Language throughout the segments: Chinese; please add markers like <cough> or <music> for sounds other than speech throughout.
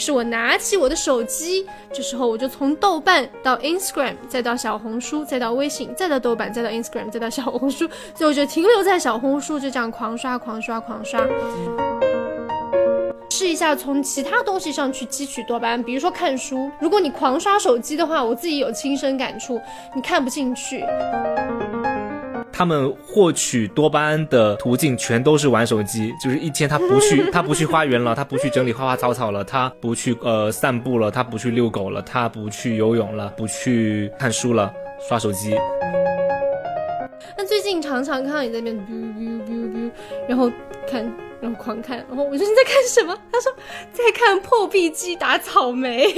是我拿起我的手机，这时候我就从豆瓣到 Instagram，再到小红书，再到微信，再到豆瓣，再到 Instagram，再到小红书，所以我就停留在小红书，就这样狂刷狂刷狂刷。试一下从其他东西上去汲取多巴胺，比如说看书。如果你狂刷手机的话，我自己有亲身感触，你看不进去。他们获取多巴胺的途径全都是玩手机，就是一天他不去，<laughs> 他不去花园了，他不去整理花花草草了，他不去呃散步了，他不去遛狗了，他不去游泳了，不去看书了，刷手机。那最近常常看到你在那边 biu biu biu biu，然后看，然后狂看，然后我说你在看什么？他说在看破壁机打草莓。<laughs>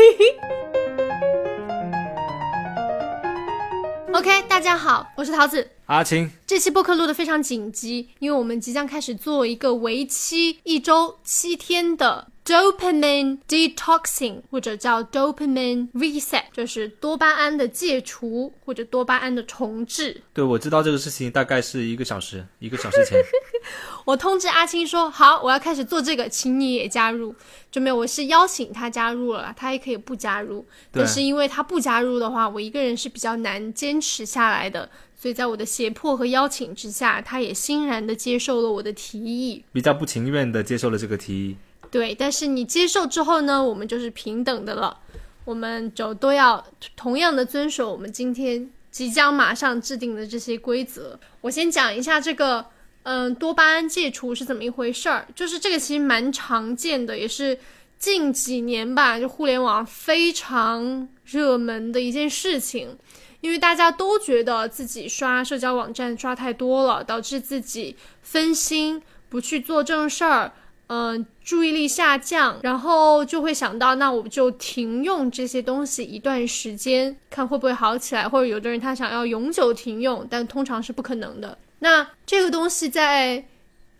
OK，大家好，我是桃子。阿青，这期播客录的非常紧急，因为我们即将开始做一个为期一周七天的 dopamine detoxing，或者叫 dopamine reset，就是多巴胺的戒除或者多巴胺的重置。对，我知道这个事情大概是一个小时，一个小时前。<laughs> 我通知阿青说好，我要开始做这个，请你也加入。就没有，我是邀请他加入了，他也可以不加入。但是因为他不加入的话，我一个人是比较难坚持下来的。所以在我的胁迫和邀请之下，他也欣然的接受了我的提议，比较不情愿的接受了这个提议。对，但是你接受之后呢，我们就是平等的了，我们就都要同样的遵守我们今天即将马上制定的这些规则。我先讲一下这个。嗯，多巴胺戒除是怎么一回事儿？就是这个其实蛮常见的，也是近几年吧，就互联网非常热门的一件事情。因为大家都觉得自己刷社交网站刷太多了，导致自己分心，不去做正事儿，嗯，注意力下降，然后就会想到，那我就停用这些东西一段时间，看会不会好起来。或者有的人他想要永久停用，但通常是不可能的。那这个东西在，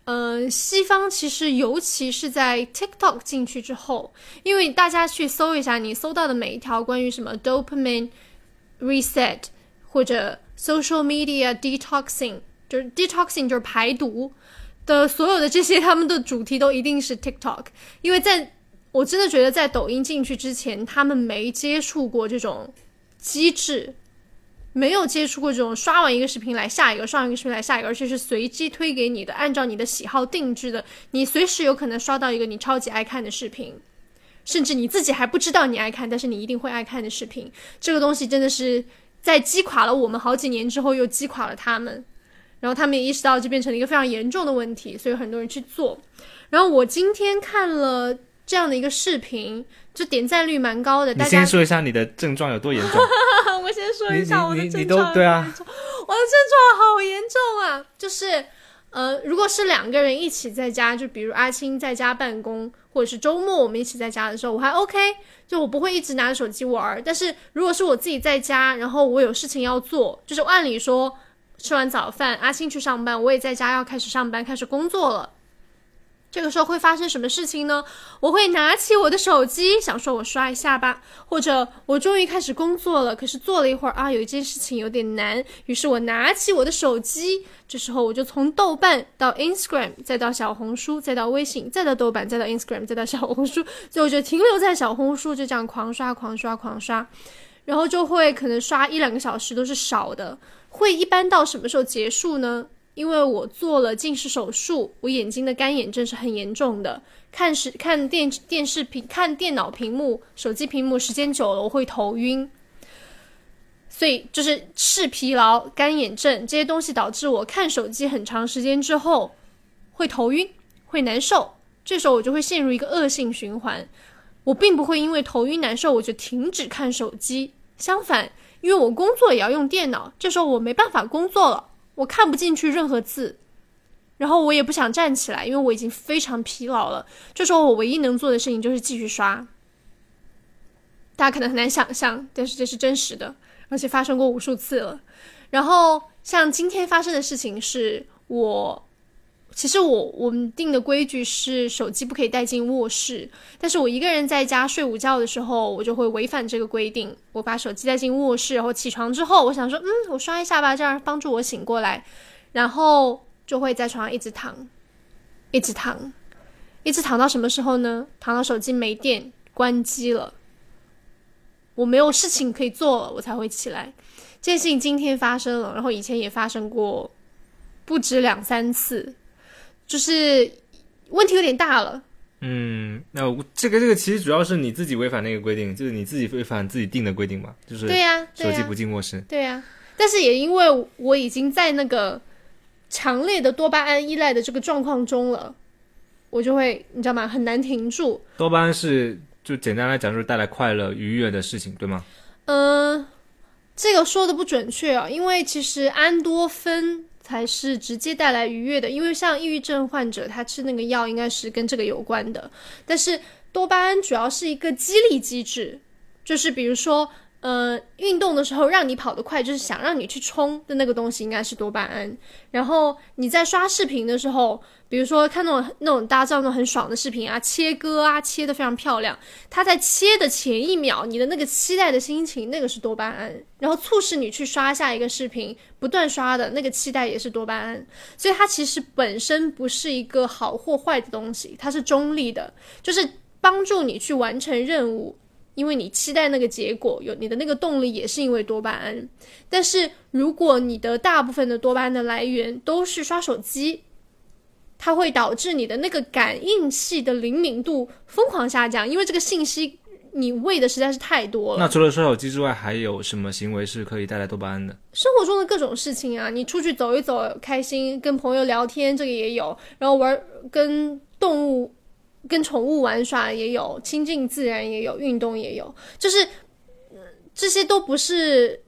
嗯，西方其实尤其是在 TikTok 进去之后，因为大家去搜一下，你搜到的每一条关于什么 dopamine reset 或者 social media detoxing，就是 detoxing 就是排毒的所有的这些，他们的主题都一定是 TikTok，因为在我真的觉得在抖音进去之前，他们没接触过这种机制。没有接触过这种刷完一个视频来下一个，刷完一个视频来下一个，而且是随机推给你的，按照你的喜好定制的，你随时有可能刷到一个你超级爱看的视频，甚至你自己还不知道你爱看，但是你一定会爱看的视频。这个东西真的是在击垮了我们好几年之后，又击垮了他们，然后他们也意识到这变成了一个非常严重的问题，所以很多人去做。然后我今天看了这样的一个视频。就点赞率蛮高的。你先说一下你的症状有多严重。<laughs> 我先说一下我的症状。对啊，我的症状好严重啊！就是，呃，如果是两个人一起在家，就比如阿青在家办公，或者是周末我们一起在家的时候，我还 OK，就我不会一直拿着手机玩。但是如果是我自己在家，然后我有事情要做，就是按理说吃完早饭，阿青去上班，我也在家要开始上班，开始工作了。这个时候会发生什么事情呢？我会拿起我的手机，想说我刷一下吧，或者我终于开始工作了，可是做了一会儿啊，有一件事情有点难，于是我拿起我的手机，这时候我就从豆瓣到 Instagram，再到小红书，再到微信，再到豆瓣，再到 Instagram，再到小红书，最后就停留在小红书，就这样狂刷狂刷狂刷，然后就会可能刷一两个小时都是少的，会一般到什么时候结束呢？因为我做了近视手术，我眼睛的干眼症是很严重的。看视看电电视屏、看电脑屏幕、手机屏幕时间久了，我会头晕。所以就是视疲劳、干眼症这些东西导致我看手机很长时间之后会头晕、会难受。这时候我就会陷入一个恶性循环。我并不会因为头晕难受我就停止看手机，相反，因为我工作也要用电脑，这时候我没办法工作了。我看不进去任何字，然后我也不想站起来，因为我已经非常疲劳了。这时候我唯一能做的事情就是继续刷。大家可能很难想象，但是这是真实的，而且发生过无数次了。然后像今天发生的事情是，我。其实我我们定的规矩是手机不可以带进卧室，但是我一个人在家睡午觉的时候，我就会违反这个规定，我把手机带进卧室，然后起床之后，我想说，嗯，我刷一下吧，这样帮助我醒过来，然后就会在床上一直躺，一直躺，一直躺到什么时候呢？躺到手机没电，关机了，我没有事情可以做了，我才会起来。这件事情今天发生了，然后以前也发生过不止两三次，就是问题有点大了。嗯，那我这个这个其实主要是你自己违反那个规定，就是你自己违反自己定的规定嘛，就是对呀、手机不进卧室。对呀、但是也因为我已经在那个强烈的多巴胺依赖的这个状况中了，我就会你知道吗？很难停住。多巴胺是就简单来讲就是带来快乐愉悦的事情，对吗？嗯、这个说的不准确啊，因为其实安多酚才是直接带来愉悦的，因为像抑郁症患者，他吃那个药应该是跟这个有关的。但是多巴胺主要是一个激励机制，就是比如说，呃，运动的时候让你跑得快，就是想让你去冲的那个东西应该是多巴胺。然后你在刷视频的时候，比如说看那种那种大家知道那种很爽的视频啊，切割啊，切得非常漂亮。它在切的前一秒，你的那个期待的心情，那个是多巴胺，然后促使你去刷下一个视频，不断刷的那个期待也是多巴胺。所以它其实本身不是一个好或坏的东西，它是中立的，就是帮助你去完成任务。因为你期待那个结果，有你的那个动力也是因为多巴胺。但是如果你的大部分的多巴胺的来源都是刷手机，它会导致你的那个感应器的灵敏度疯狂下降，因为这个信息你喂的实在是太多了。那除了刷手机之外，还有什么行为是可以带来多巴胺的？生活中的各种事情啊，你出去走一走，开心，跟朋友聊天，这个也有，然后玩跟动物、跟宠物玩耍也有，亲近自然也有，运动也有，就是、这些都不是。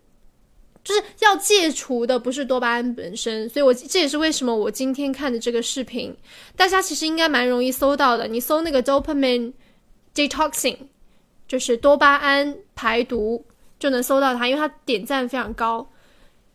就是要戒除的不是多巴胺本身，所以我这也是为什么我今天看的这个视频，大家其实应该蛮容易搜到的。你搜那个 dopamine detoxing，就是多巴胺排毒，就能搜到它，因为它点赞非常高。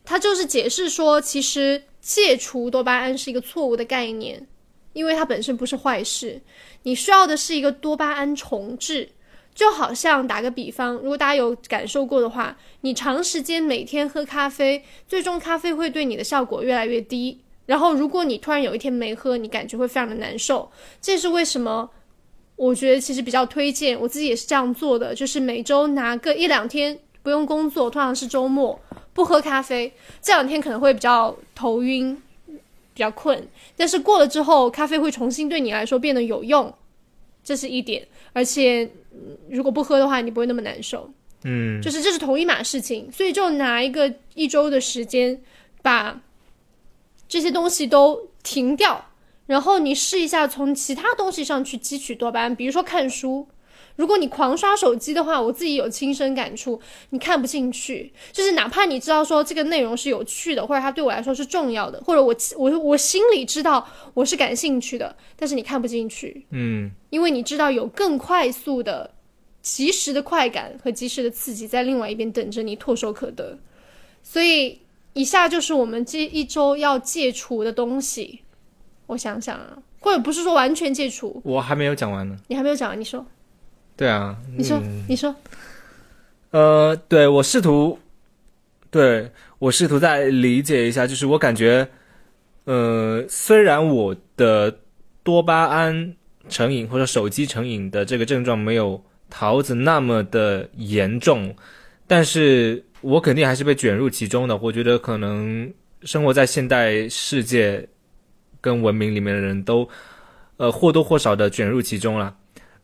它就是解释说，其实戒除多巴胺是一个错误的概念，因为它本身不是坏事。你需要的是一个多巴胺重置，就好像打个比方，如果大家有感受过的话，你长时间每天喝咖啡，最终咖啡会对你的效果越来越低。然后，如果你突然有一天没喝，你感觉会非常的难受。这是为什么？我觉得其实比较推荐，我自己也是这样做的，就是每周拿个一两天不用工作，通常是周末不喝咖啡，这两天可能会比较头晕，比较困，但是过了之后，咖啡会重新对你来说变得有用，这是一点。而且，嗯如果不喝的话，你不会那么难受。嗯，就是这是同一码事情，所以就拿一个一周的时间，把这些东西都停掉，然后你试一下从其他东西上去汲取多巴胺，比如说看书。如果你狂刷手机的话，我自己有亲身感触，你看不进去。就是哪怕你知道说这个内容是有趣的，或者它对我来说是重要的，或者我我我心里知道我是感兴趣的，但是你看不进去，嗯，因为你知道有更快速的、及时的快感和及时的刺激在另外一边等着你唾手可得。所以，以下就是我们这一周要戒除的东西。我想想啊，或者不是说完全戒除，我还没有讲完呢。你还没有讲完，你说，对啊，你说，嗯你说，呃，对我试图，对我试图再理解一下，就是我感觉，呃，虽然我的多巴胺成瘾或者手机成瘾的这个症状没有桃子那么的严重，但是我肯定还是被卷入其中的。我觉得可能生活在现代世界跟文明里面的人都，呃，或多或少的卷入其中了。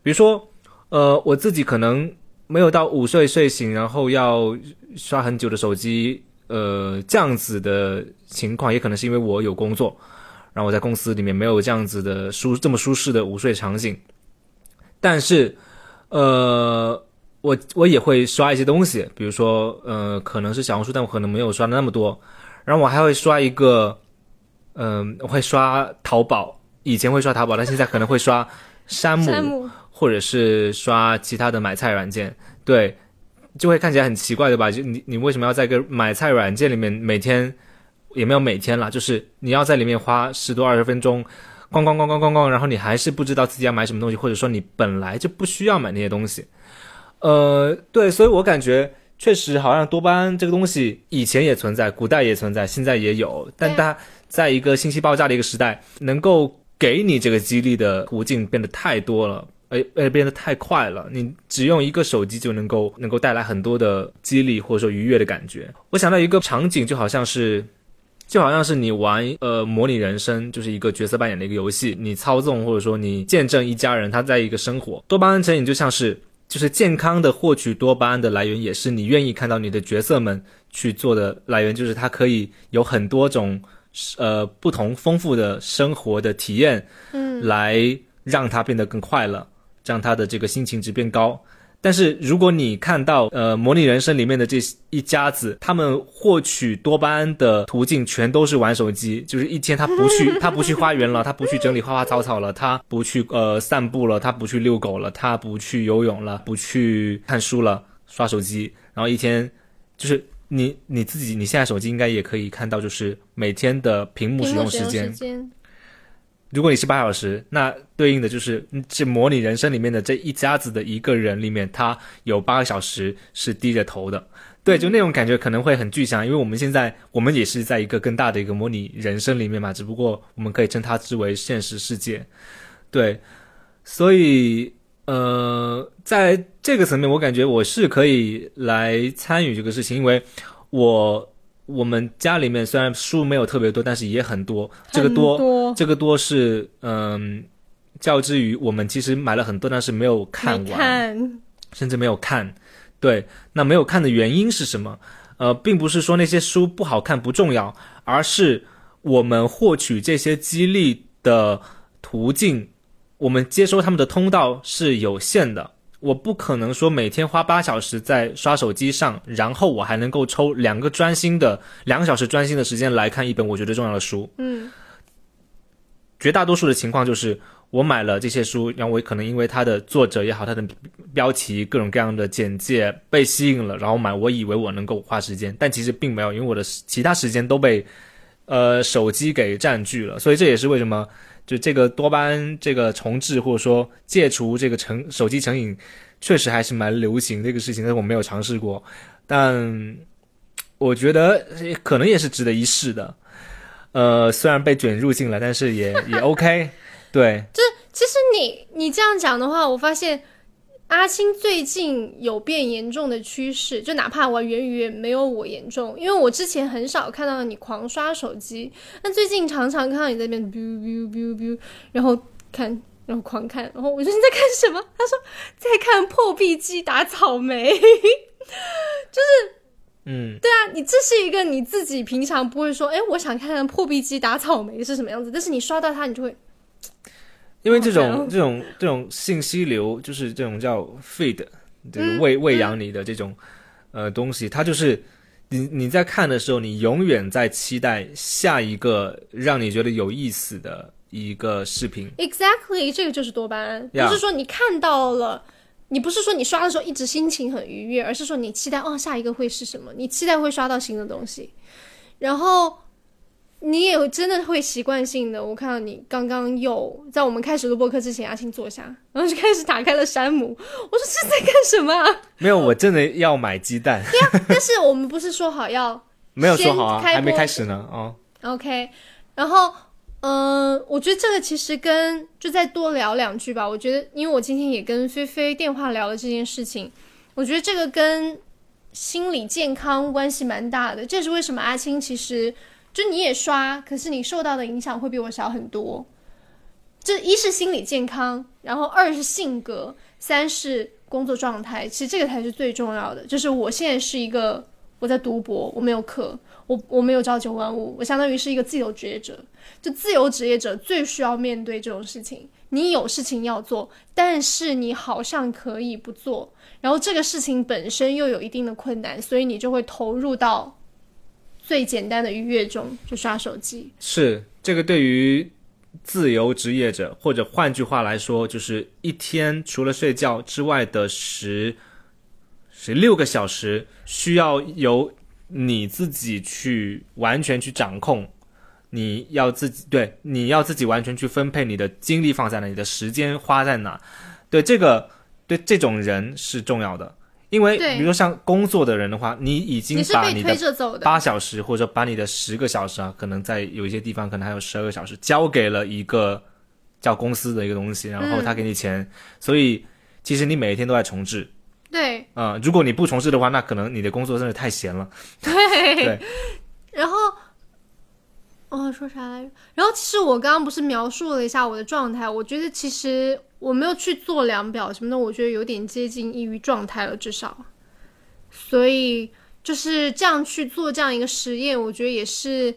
比如说，呃，我自己可能。没有到午睡睡醒，然后要刷很久的手机，呃，这样子的情况，也可能是因为我有工作，然后我在公司里面没有这样子的舒这么舒适的午睡场景。但是，呃，我我也会刷一些东西，比如说，呃，可能是小红书，但我可能没有刷的那么多。然后我还会刷一个，嗯、我会刷淘宝，以前会刷淘宝，但现在可能会刷。山姆，或者是刷其他的买菜软件，对，就会看起来很奇怪，对吧？就你你为什么要在一个买菜软件里面每天也没有每天啦，就是你要在里面花十多二十分钟，逛逛逛逛逛逛，然后你还是不知道自己要买什么东西，或者说你本来就不需要买那些东西。呃，对，所以我感觉确实好像多巴胺这个东西以前也存在，古代也存在，现在也有，但它在一个信息爆炸的一个时代，能够给你这个激励的途径变得太多了。哎哎变得太快了，你只用一个手机就能够能够带来很多的激励或者说愉悦的感觉。我想到一个场景，就好像是。就好像是你玩呃模拟人生，就是一个角色扮演的一个游戏，你操纵或者说你见证一家人他在一个生活。多巴胺成瘾就像是就是健康的获取多巴胺的来源，也是你愿意看到你的角色们去做的来源，就是它可以有很多种呃不同丰富的生活的体验，嗯，来让它变得更快乐，让他的这个心情值变高。但是如果你看到呃模拟人生里面的这一家子，他们获取多巴胺的途径全都是玩手机，就是一天他不去 <laughs> 他不去花园了，他不去整理花花草草了，他不去呃散步了，他不去遛狗了，他不去游泳了，不去看书了，刷手机，然后一天就是你你自己你现在手机应该也可以看到，就是每天的屏幕使用时间。如果你是八小时，那对应的就是这模拟人生里面的这一家子的一个人里面，他有八个小时是低着头的。对，就那种感觉可能会很具象，因为我们现在我们也是在一个更大的一个模拟人生里面嘛，只不过我们可以称它之为现实世界。对，所以呃，在这个层面，我感觉我是可以来参与这个事情，因为我。我们家里面虽然书没有特别多，但是也很多。这个多，这个多是嗯，较之于我们其实买了很多，但是没有看完，甚至没有看。对，那没有看的原因是什么？呃，并不是说那些书不好看不重要，而是我们获取这些激励的途径，我们接收他们的通道是有限的。我不可能说每天花八小时在刷手机上，然后我还能够抽两个专心的两个小时专心的时间来看一本我觉得重要的书。嗯，绝大多数的情况就是我买了这些书，然后我可能因为它的作者也好，它的标题各种各样的简介被吸引了，然后买。我以为我能够花时间，但其实并没有，因为我的其他时间都被呃手机给占据了。所以这也是为什么。就这个多巴胺这个重置或者说戒除这个成手机成瘾，确实还是蛮流行这个事情，但是我没有尝试过，但我觉得可能也是值得一试的。呃，虽然被卷入进来，但是也也 OK。对，<laughs> 就是其实你你这样讲的话，我发现。阿青最近有变严重的趋势，就哪怕我言语没有我严重，因为我之前很少看到你狂刷手机，那最近常常看到你在那边 biu biu biu biu，然后看，然后狂看，然后我说你在看什么？他说在看破壁机打草莓，<laughs> 就是，嗯，对啊，你这是一个你自己平常不会说，哎，我想看看破壁机打草莓是什么样子，但是你刷到它，你就会。因为这种这种这种信息流，就是这种叫 feed，就是喂喂养你的这种呃东西，它就是你你在看的时候，你永远在期待下一个让你觉得有意思的一个视频。Exactly，这个就是多巴胺，不是说你看到了，你不是说你刷的时候一直心情很愉悦，而是说你期待哦下一个会是什么，你期待会刷到新的东西，然后。你也真的会习惯性的，我看到你刚刚又在我们开始录播课之前，阿青坐下，然后就开始打开了山姆。我说这在干什么啊？没有，我真的要买鸡蛋。对 <laughs> 呀，但是我们不是说好要 <laughs> 没有说好啊，还没开始呢哦。OK，然后嗯，我觉得这个其实跟就再多聊两句吧。我觉得，因为我今天也跟菲菲电话聊了这件事情，我觉得这个跟心理健康关系蛮大的。这是为什么阿青其实。就你也刷，可是你受到的影响会比我小很多。这一是心理健康，然后二是性格，三是工作状态。其实这个才是最重要的。就是我现在是一个我在读博，我没有课，我我没有朝九晚五，我相当于是一个自由职业者。就自由职业者最需要面对这种事情。你有事情要做，但是你好像可以不做，然后这个事情本身又有一定的困难，所以你就会投入到。最简单的愉悦中就刷手机，是这个对于自由职业者，或者换句话来说，就是一天除了睡觉之外的十十六个小时，需要由你自己去完全去掌控，你要自己对，你要自己完全去分配你的精力放在哪，你的时间花在哪，对这个对这种人是重要的。因为，比如说像工作的人的话，你已经把你的八小时，或者把你的十个小时啊，可能在有一些地方可能还有十二个小时，交给了一个叫公司的一个东西，然后嗯他给你钱，所以其实你每一天都在重置。对啊、如果你不重置的话，那可能你的工作真的太闲了。对对然后，哦，说啥来着？然后其实我刚刚不是描述了一下我的状态，我觉得其实我没有去做量表什么的，我觉得有点接近抑郁状态了，至少。所以就是这样去做这样一个实验，我觉得也是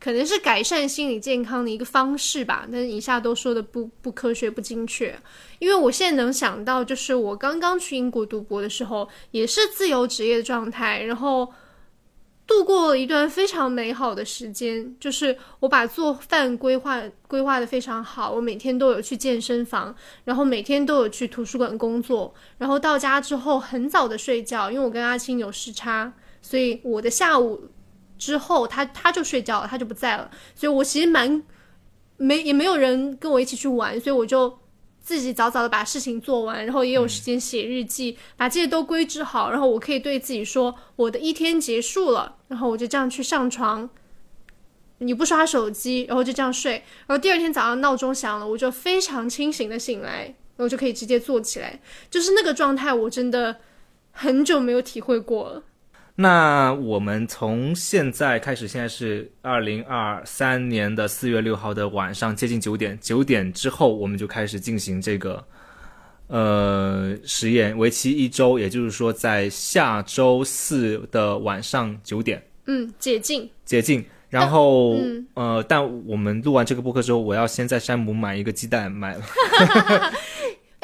可能是改善心理健康的一个方式吧。但是以下都说的不不科学、不精确，因为我现在能想到，就是我刚刚去英国读博的时候，也是自由职业的状态，然后。度过了一段非常美好的时间，就是我把做饭规划规划的非常好，我每天都有去健身房，然后每天都有去图书馆工作，然后到家之后很早的睡觉，因为我跟阿青有时差，所以我的下午之后他他就睡觉了，他就不在了，所以我其实蛮没也没有人跟我一起去玩，所以我就自己早早的把事情做完，然后也有时间写日记，把这些都规制好，然后我可以对自己说，我的一天结束了，然后我就这样去上床，你不刷手机，然后就这样睡，然后第二天早上闹钟响了，我就非常清醒的醒来，然后就可以直接坐起来，就是那个状态，我真的很久没有体会过了。那我们从现在开始，现在是二零二三年的四月六号的晚上，接近九点。九点之后，我们就开始进行这个呃实验，为期一周，也就是说，在下周四的晚上九点嗯，解禁。解禁。然后，嗯呃，但我们录完这个播客之后，我要先在山姆买一个鸡蛋，买了，哎，<laughs>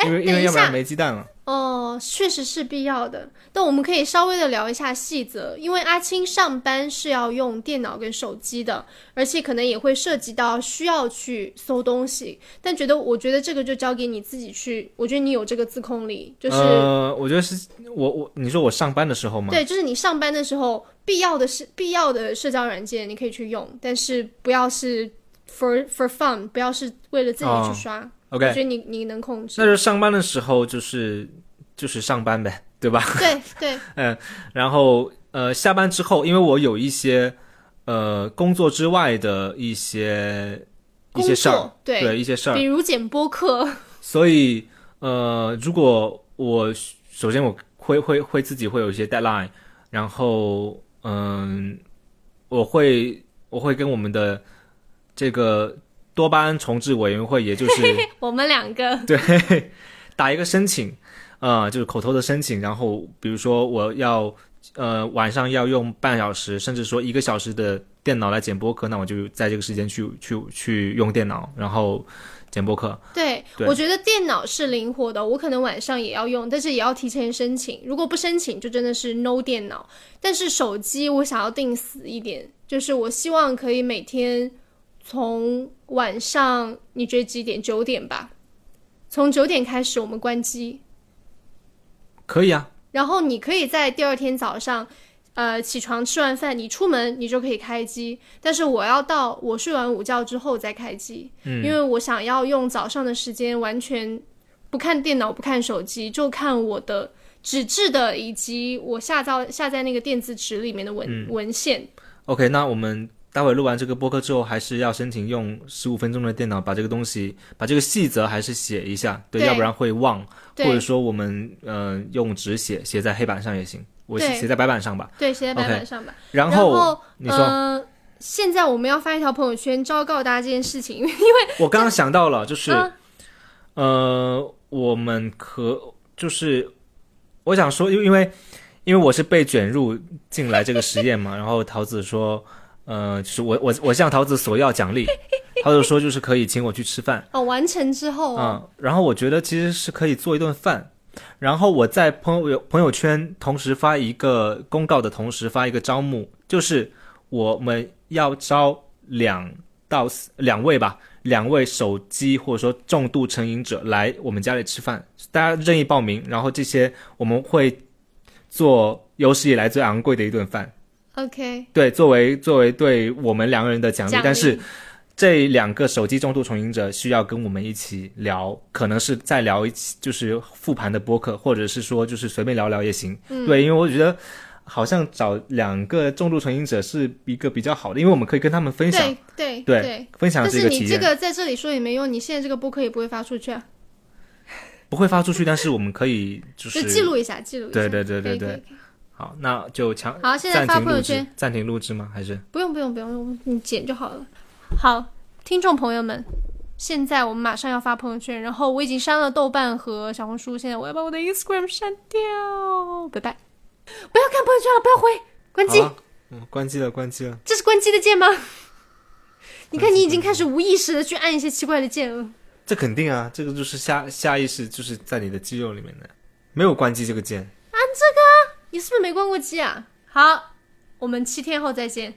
因为要不然下，没鸡蛋了。哦，确实是必要的，但我们可以稍微的聊一下细则，因为阿青上班是要用电脑跟手机的，而且可能也会涉及到需要去搜东西，但觉得我觉得这个就交给你自己去，我觉得你有这个自控力，就是、呃，我觉得是我我你说我上班的时候吗？对，就是你上班的时候必要的是必要的社交软件你可以去用，但是不要是 for for fun，不要是为了自己哦去刷，OK，我觉得你你能控制，那就上班的时候就是就是上班呗，对吧？对对，<laughs> 嗯然后呃，下班之后，因为我有一些呃工作之外的一些一些事儿，对。对一些事儿。比，如剪播客。<laughs> 所以呃，如果我首先我会会会自己会有一些 deadline，然后嗯、我会我会跟我们的这个多巴胺重置委员会，也就是 <laughs> 我们两个，<laughs> 对，打一个申请，呃，就是口头的申请，然后比如说我要呃晚上要用半小时，甚至说一个小时的电脑来剪播客，那我就在这个时间去去去用电脑，然后剪播客。对对我觉得电脑是灵活的，我可能晚上也要用，但是也要提前申请。如果不申请，就真的是 no 电脑。但是手机我想要定死一点，就是我希望可以每天从晚上你觉得几点？九点吧，从九点开始我们关机，可以啊，然后你可以在第二天早上，呃，起床吃完饭，你出门你就可以开机。但是我要到我睡完午觉之后再开机，嗯因为我想要用早上的时间完全不看电脑、不看手机，就看我的纸质的以及我下到下在那个电子纸里面的文、嗯文献。OK，那我们待会录完这个播客之后，还是要申请用十五分钟的电脑把这个东西，把这个细则还是写一下，对，对。要不然会忘，或者说我们呃用纸写，写在黑板上也行，我写写在白板上吧。对，写在白板上吧。然然后你说，呃，现在我们要发一条朋友圈，昭告大家这件事情，<laughs> 因为我刚刚想到了，就是、啊呃，我们可就是我想说，因为因为因为我是被卷入进来这个实验嘛，然后桃子说，呃，就是我我我向桃子索要奖励，<laughs> 桃子说就是可以请我去吃饭，哦，完成之后。哦，嗯，然后我觉得其实是可以做一顿饭。然后我在朋友朋友圈同时发一个公告的同时发一个招募，就是我们要招两到四两位吧，两位手机或者说重度成瘾者来我们家里吃饭，大家任意报名，然后这些我们会做有史以来最昂贵的一顿饭，OK，对，作为作为对我们两个人的奖励，但是这两个手机重度成瘾者需要跟我们一起聊，可能是再聊一起就是复盘的播客，或者是说就是随便聊聊也行。嗯。对，因为我觉得好像找两个重度成瘾者是一个比较好的，因为我们可以跟他们分享，对对对分享但是你这这个在这里说也没用，你现在这个播客也不会发出去啊，不会发出去，但是我们可以就就是记录一下，记录一下。对对对对对好，那就强好，现在发朋友圈，，暂停录制吗？还是不用不用不用，你剪就好了。好，听众朋友们，现在我们马上要发朋友圈，然后我已经删了豆瓣和小红书，现在我要把我的 Instagram 删掉，拜拜。不要看朋友圈了，不要回，关机。嗯，关机了，关机了。这是关机的键吗？你看，你已经开始无意识的去按一些奇怪的键了。这肯定啊，这个就是下下意识，就是在你的肌肉里面的，没有关机这个键。你是不是没关过机啊？好，我们七天后再见。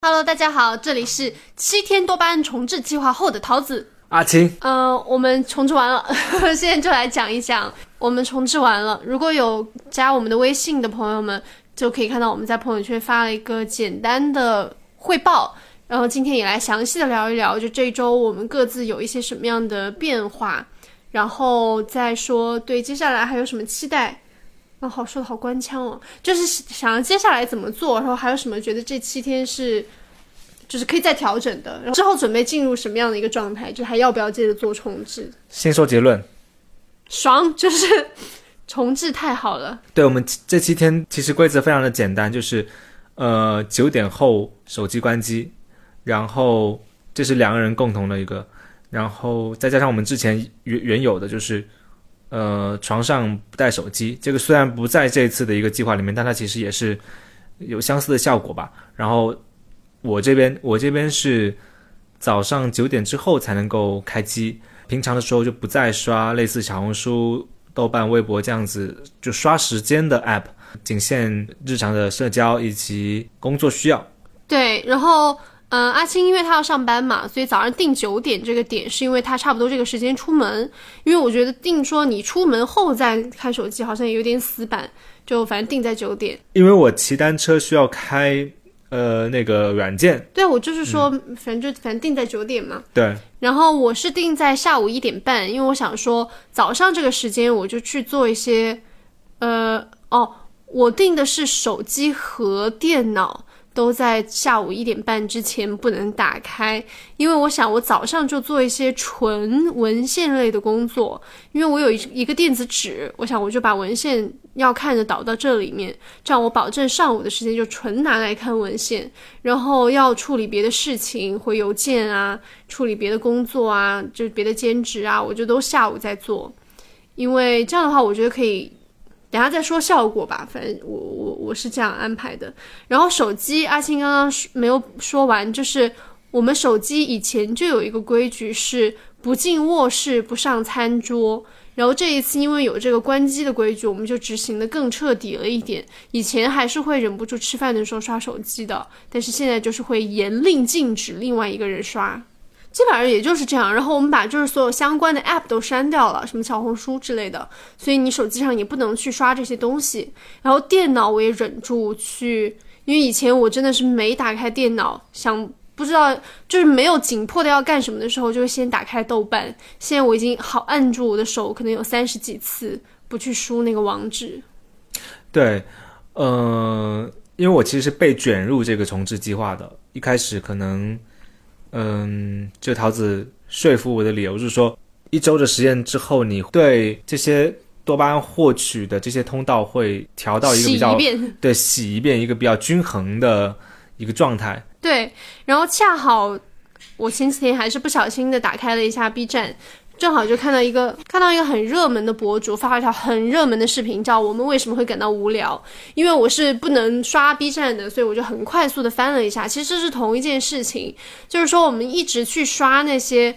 Hello，大家好，这里是七天多巴胺重置计划后的桃子。阿青，呃，我们重置完了，<laughs> 现在就来讲一讲我们重置完了。如果有加我们的微信的朋友们，就可以看到我们在朋友圈发了一个简单的汇报，然后今天也来详细的聊一聊，就这周我们各自有一些什么样的变化，然后再说对接下来还有什么期待。啊，好说的好官腔哦，就是想要接下来怎么做，然后还有什么觉得这七天是就是可以再调整的，然后之后准备进入什么样的一个状态，就还要不要接着做重置？先说结论。爽，就是重置太好了。对我们这七天其实规则非常的简单，就是呃九点后手机关机，然后这是两个人共同的一个，然后再加上我们之前原原有的就是呃床上不带手机，这个虽然不在这次的一个计划里面，但它其实也是有相似的效果吧。然后我这边我这边是早上九点之后才能够开机，平常的时候就不再刷类似小红书。豆瓣、微博这样子就刷时间的 app，仅限日常的社交以及工作需要。对，然后。嗯，阿青因为他要上班嘛，所以早上定九点这个点，是因为他差不多这个时间出门。因为我觉得定说你出门后再看手机，好像也有点死板，就反正定在九点。因为我骑单车需要开呃那个软件，对，我就是说，反正就反正定在九点嘛。对，然后我是定在下午一点半，因为我想说早上这个时间我就去做一些，呃，哦，我定的是手机和电脑都在下午一点半之前不能打开，因为我想我早上就做一些纯文献类的工作，因为我有一一个电子纸，我想我就把文献要看的导到这里面，这样我保证上午的时间就纯拿来看文献，然后要处理别的事情，回邮件啊。处理别的工作啊，就别的兼职啊，我就都下午在做，因为这样的话，我觉得可以，等下再说效果吧。反正我我我是这样安排的。然后手机，阿青刚刚没有说完，就是我们手机以前就有一个规矩是不进卧室、不上餐桌。然后这一次因为有这个关机的规矩，我们就执行的更彻底了一点。以前还是会忍不住吃饭的时候刷手机的，但是现在就是会严令禁止另外一个人刷。基本上也就是这样，然后我们把就是所有相关的 app 都删掉了，什么小红书之类的，所以你手机上也不能去刷这些东西。然后电脑我也忍住去，因为以前我真的是没打开电脑，想不知道就是没有紧迫的要干什么的时候，就会先打开豆瓣。现在我已经好按住我的手，可能有三十几次不去输那个网址。对，呃，因为我其实是被卷入这个重置计划的，一开始可能。嗯，就桃子说服我的理由是说，一周的实验之后，你对这些多巴胺获取的这些通道会调到一个比较对洗一遍一个比较均衡的一个状态。对，然后恰好我前几天还是不小心的打开了一下 B 站。正好就看到一个看到一个很热门的博主发了一条很热门的视频，叫“我们为什么会感到无聊”。因为我是不能刷 B 站的，所以我就很快速的翻了一下。其实这是同一件事情，就是说我们一直去刷那些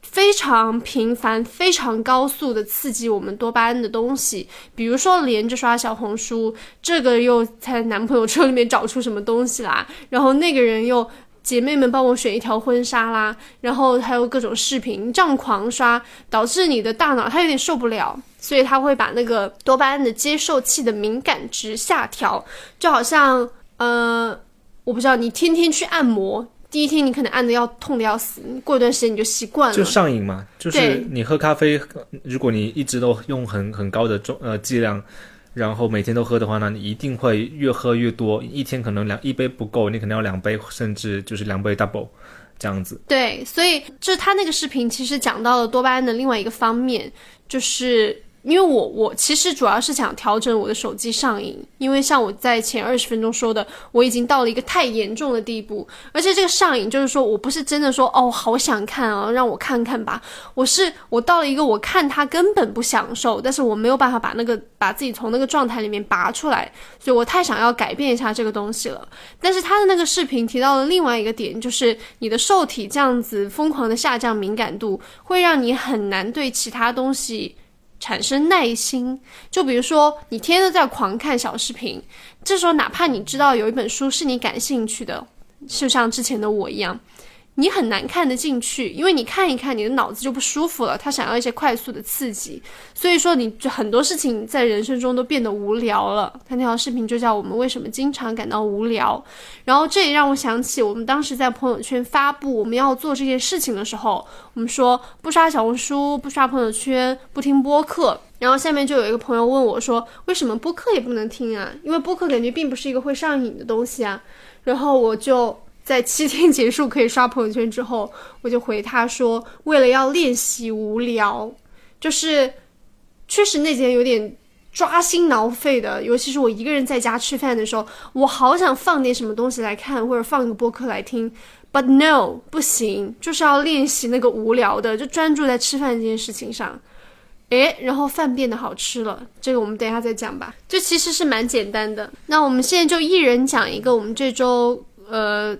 非常频繁、非常高速的刺激我们多巴胺的东西，比如说连着刷小红书，这个又在男朋友车里面找出什么东西啦，然后那个人又。姐妹们帮我选一条婚纱啦，然后还有各种视频，这样狂刷，导致你的大脑它有点受不了，所以它会把那个多巴胺的接受器的敏感值下调，就好像呃，我不知道你天天去按摩，第一天你可能按的要痛的要死，过一段时间你就习惯了，就上瘾嘛。就是你喝咖啡，如果你一直都用很很高的重呃剂量，然后每天都喝的话呢，你一定会越喝越多，一天可能两一杯不够，你可能要两杯，甚至就是两杯 double 这样子。对，所以就是他那个视频其实讲到了多巴胺的另外一个方面，就是。因为我我其实主要是想调整我的手机上瘾，因为像我在前二十分钟说的，我已经到了一个太严重的地步，而且这个上瘾就是说我不是真的说哦好想看啊，让我看看吧，我是我到了一个我看它根本不享受，但是我没有办法把那个把自己从那个状态里面拔出来，所以我太想要改变一下这个东西了。但是他的那个视频提到了另外一个点，就是你的受体这样子疯狂的下降敏感度，会让你很难对其他东西。产生耐心，就比如说你天天都在狂看小视频，这时候哪怕你知道有一本书是你感兴趣的，就像之前的我一样，你很难看得进去，因为你看一看，你的脑子就不舒服了，他想要一些快速的刺激，所以说你就很多事情在人生中都变得无聊了。他那条视频就叫我们为什么经常感到无聊，然后这也让我想起我们当时在朋友圈发布我们要做这件事情的时候，我们说不刷小红书，不刷朋友圈，不听播客。然后下面就有一个朋友问我说，为什么播客也不能听啊？因为播客感觉并不是一个会上瘾的东西啊。然后我就。在七天结束可以刷朋友圈之后，我就回他说，为了要练习无聊，就是确实那几天有点抓心挠肺的，尤其是我一个人在家吃饭的时候，我好想放点什么东西来看，或者放一个播客来听，but no 不行，就是要练习那个无聊的，就专注在吃饭这件事情上。诶，然后饭变得好吃了，这个我们等一下再讲吧。这其实是蛮简单的。那我们现在就一人讲一个我们这周呃。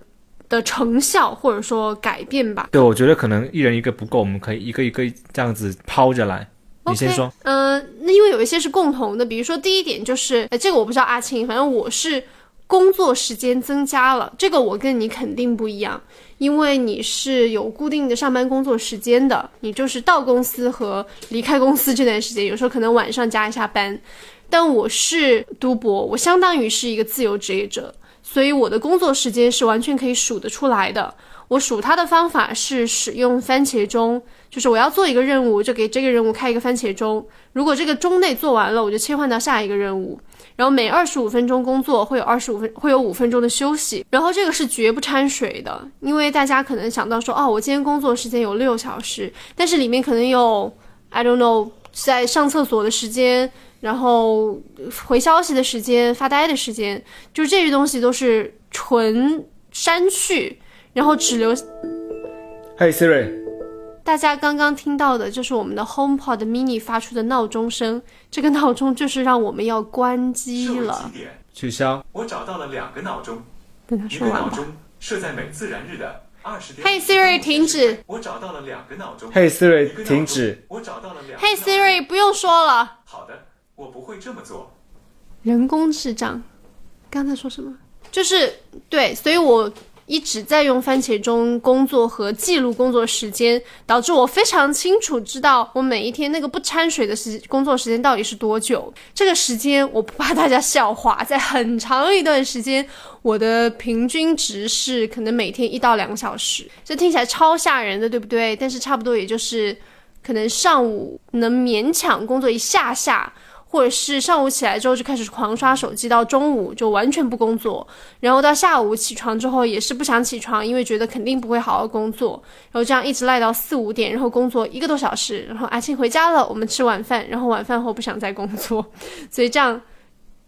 的成效或者说改变吧。对，我觉得可能一人一个不够，我们可以一个一个这样子抛着来。你先说。嗯，那因为有一些是共同的，比如说第一点就是，哎，这个我不知道阿青，反正我是工作时间增加了，这个我跟你肯定不一样，因为你是有固定的上班工作时间的，你就是到公司和离开公司这段时间，有时候可能晚上加一下班，但我是读博，我相当于是一个自由职业者。所以我的工作时间是完全可以数得出来的。我数它的方法是使用番茄钟，就是我要做一个任务，就给这个任务开一个番茄钟。如果这个钟内做完了，我就切换到下一个任务。然后每二十五分钟工作会有二十五分会有五分钟的休息。然后这个是绝不掺水的，因为大家可能想到说，哦，我今天工作时间有六小时，但是里面可能有 I don't know 在上厕所的时间。然后回消息的时间、发呆的时间，就是这些东西都是纯删去，然后只留。Hey Siri，大家刚刚听到的就是我们的 HomePod Mini 发出的闹钟声，这个闹钟就是让我们要关机了。取消。我找到了两个闹钟，跟他说完吧。闹钟设在每自然日的二十点。Hey Siri，停止。我找到了两个闹钟。Hey Siri，停止。我找到了两。Hey Siri，不用说了。好的。我不会这么做。人工智障，刚才说什么？就是对，所以我一直在用番茄钟工作和记录工作时间，导致我非常清楚知道我每一天那个不掺水的时工作时间到底是多久。这个时间我不怕大家笑话，在很长一段时间，我的平均值是可能每天一到两个小时。这听起来超吓人的，对不对？但是差不多也就是可能上午能勉强工作一下下。或者是上午起来之后就开始狂刷手机，到中午就完全不工作，然后到下午起床之后也是不想起床，因为觉得肯定不会好好工作，然后这样一直赖到四五点，然后工作一个多小时，然后阿庆回家了，我们吃晚饭，然后晚饭后不想再工作，所以这样。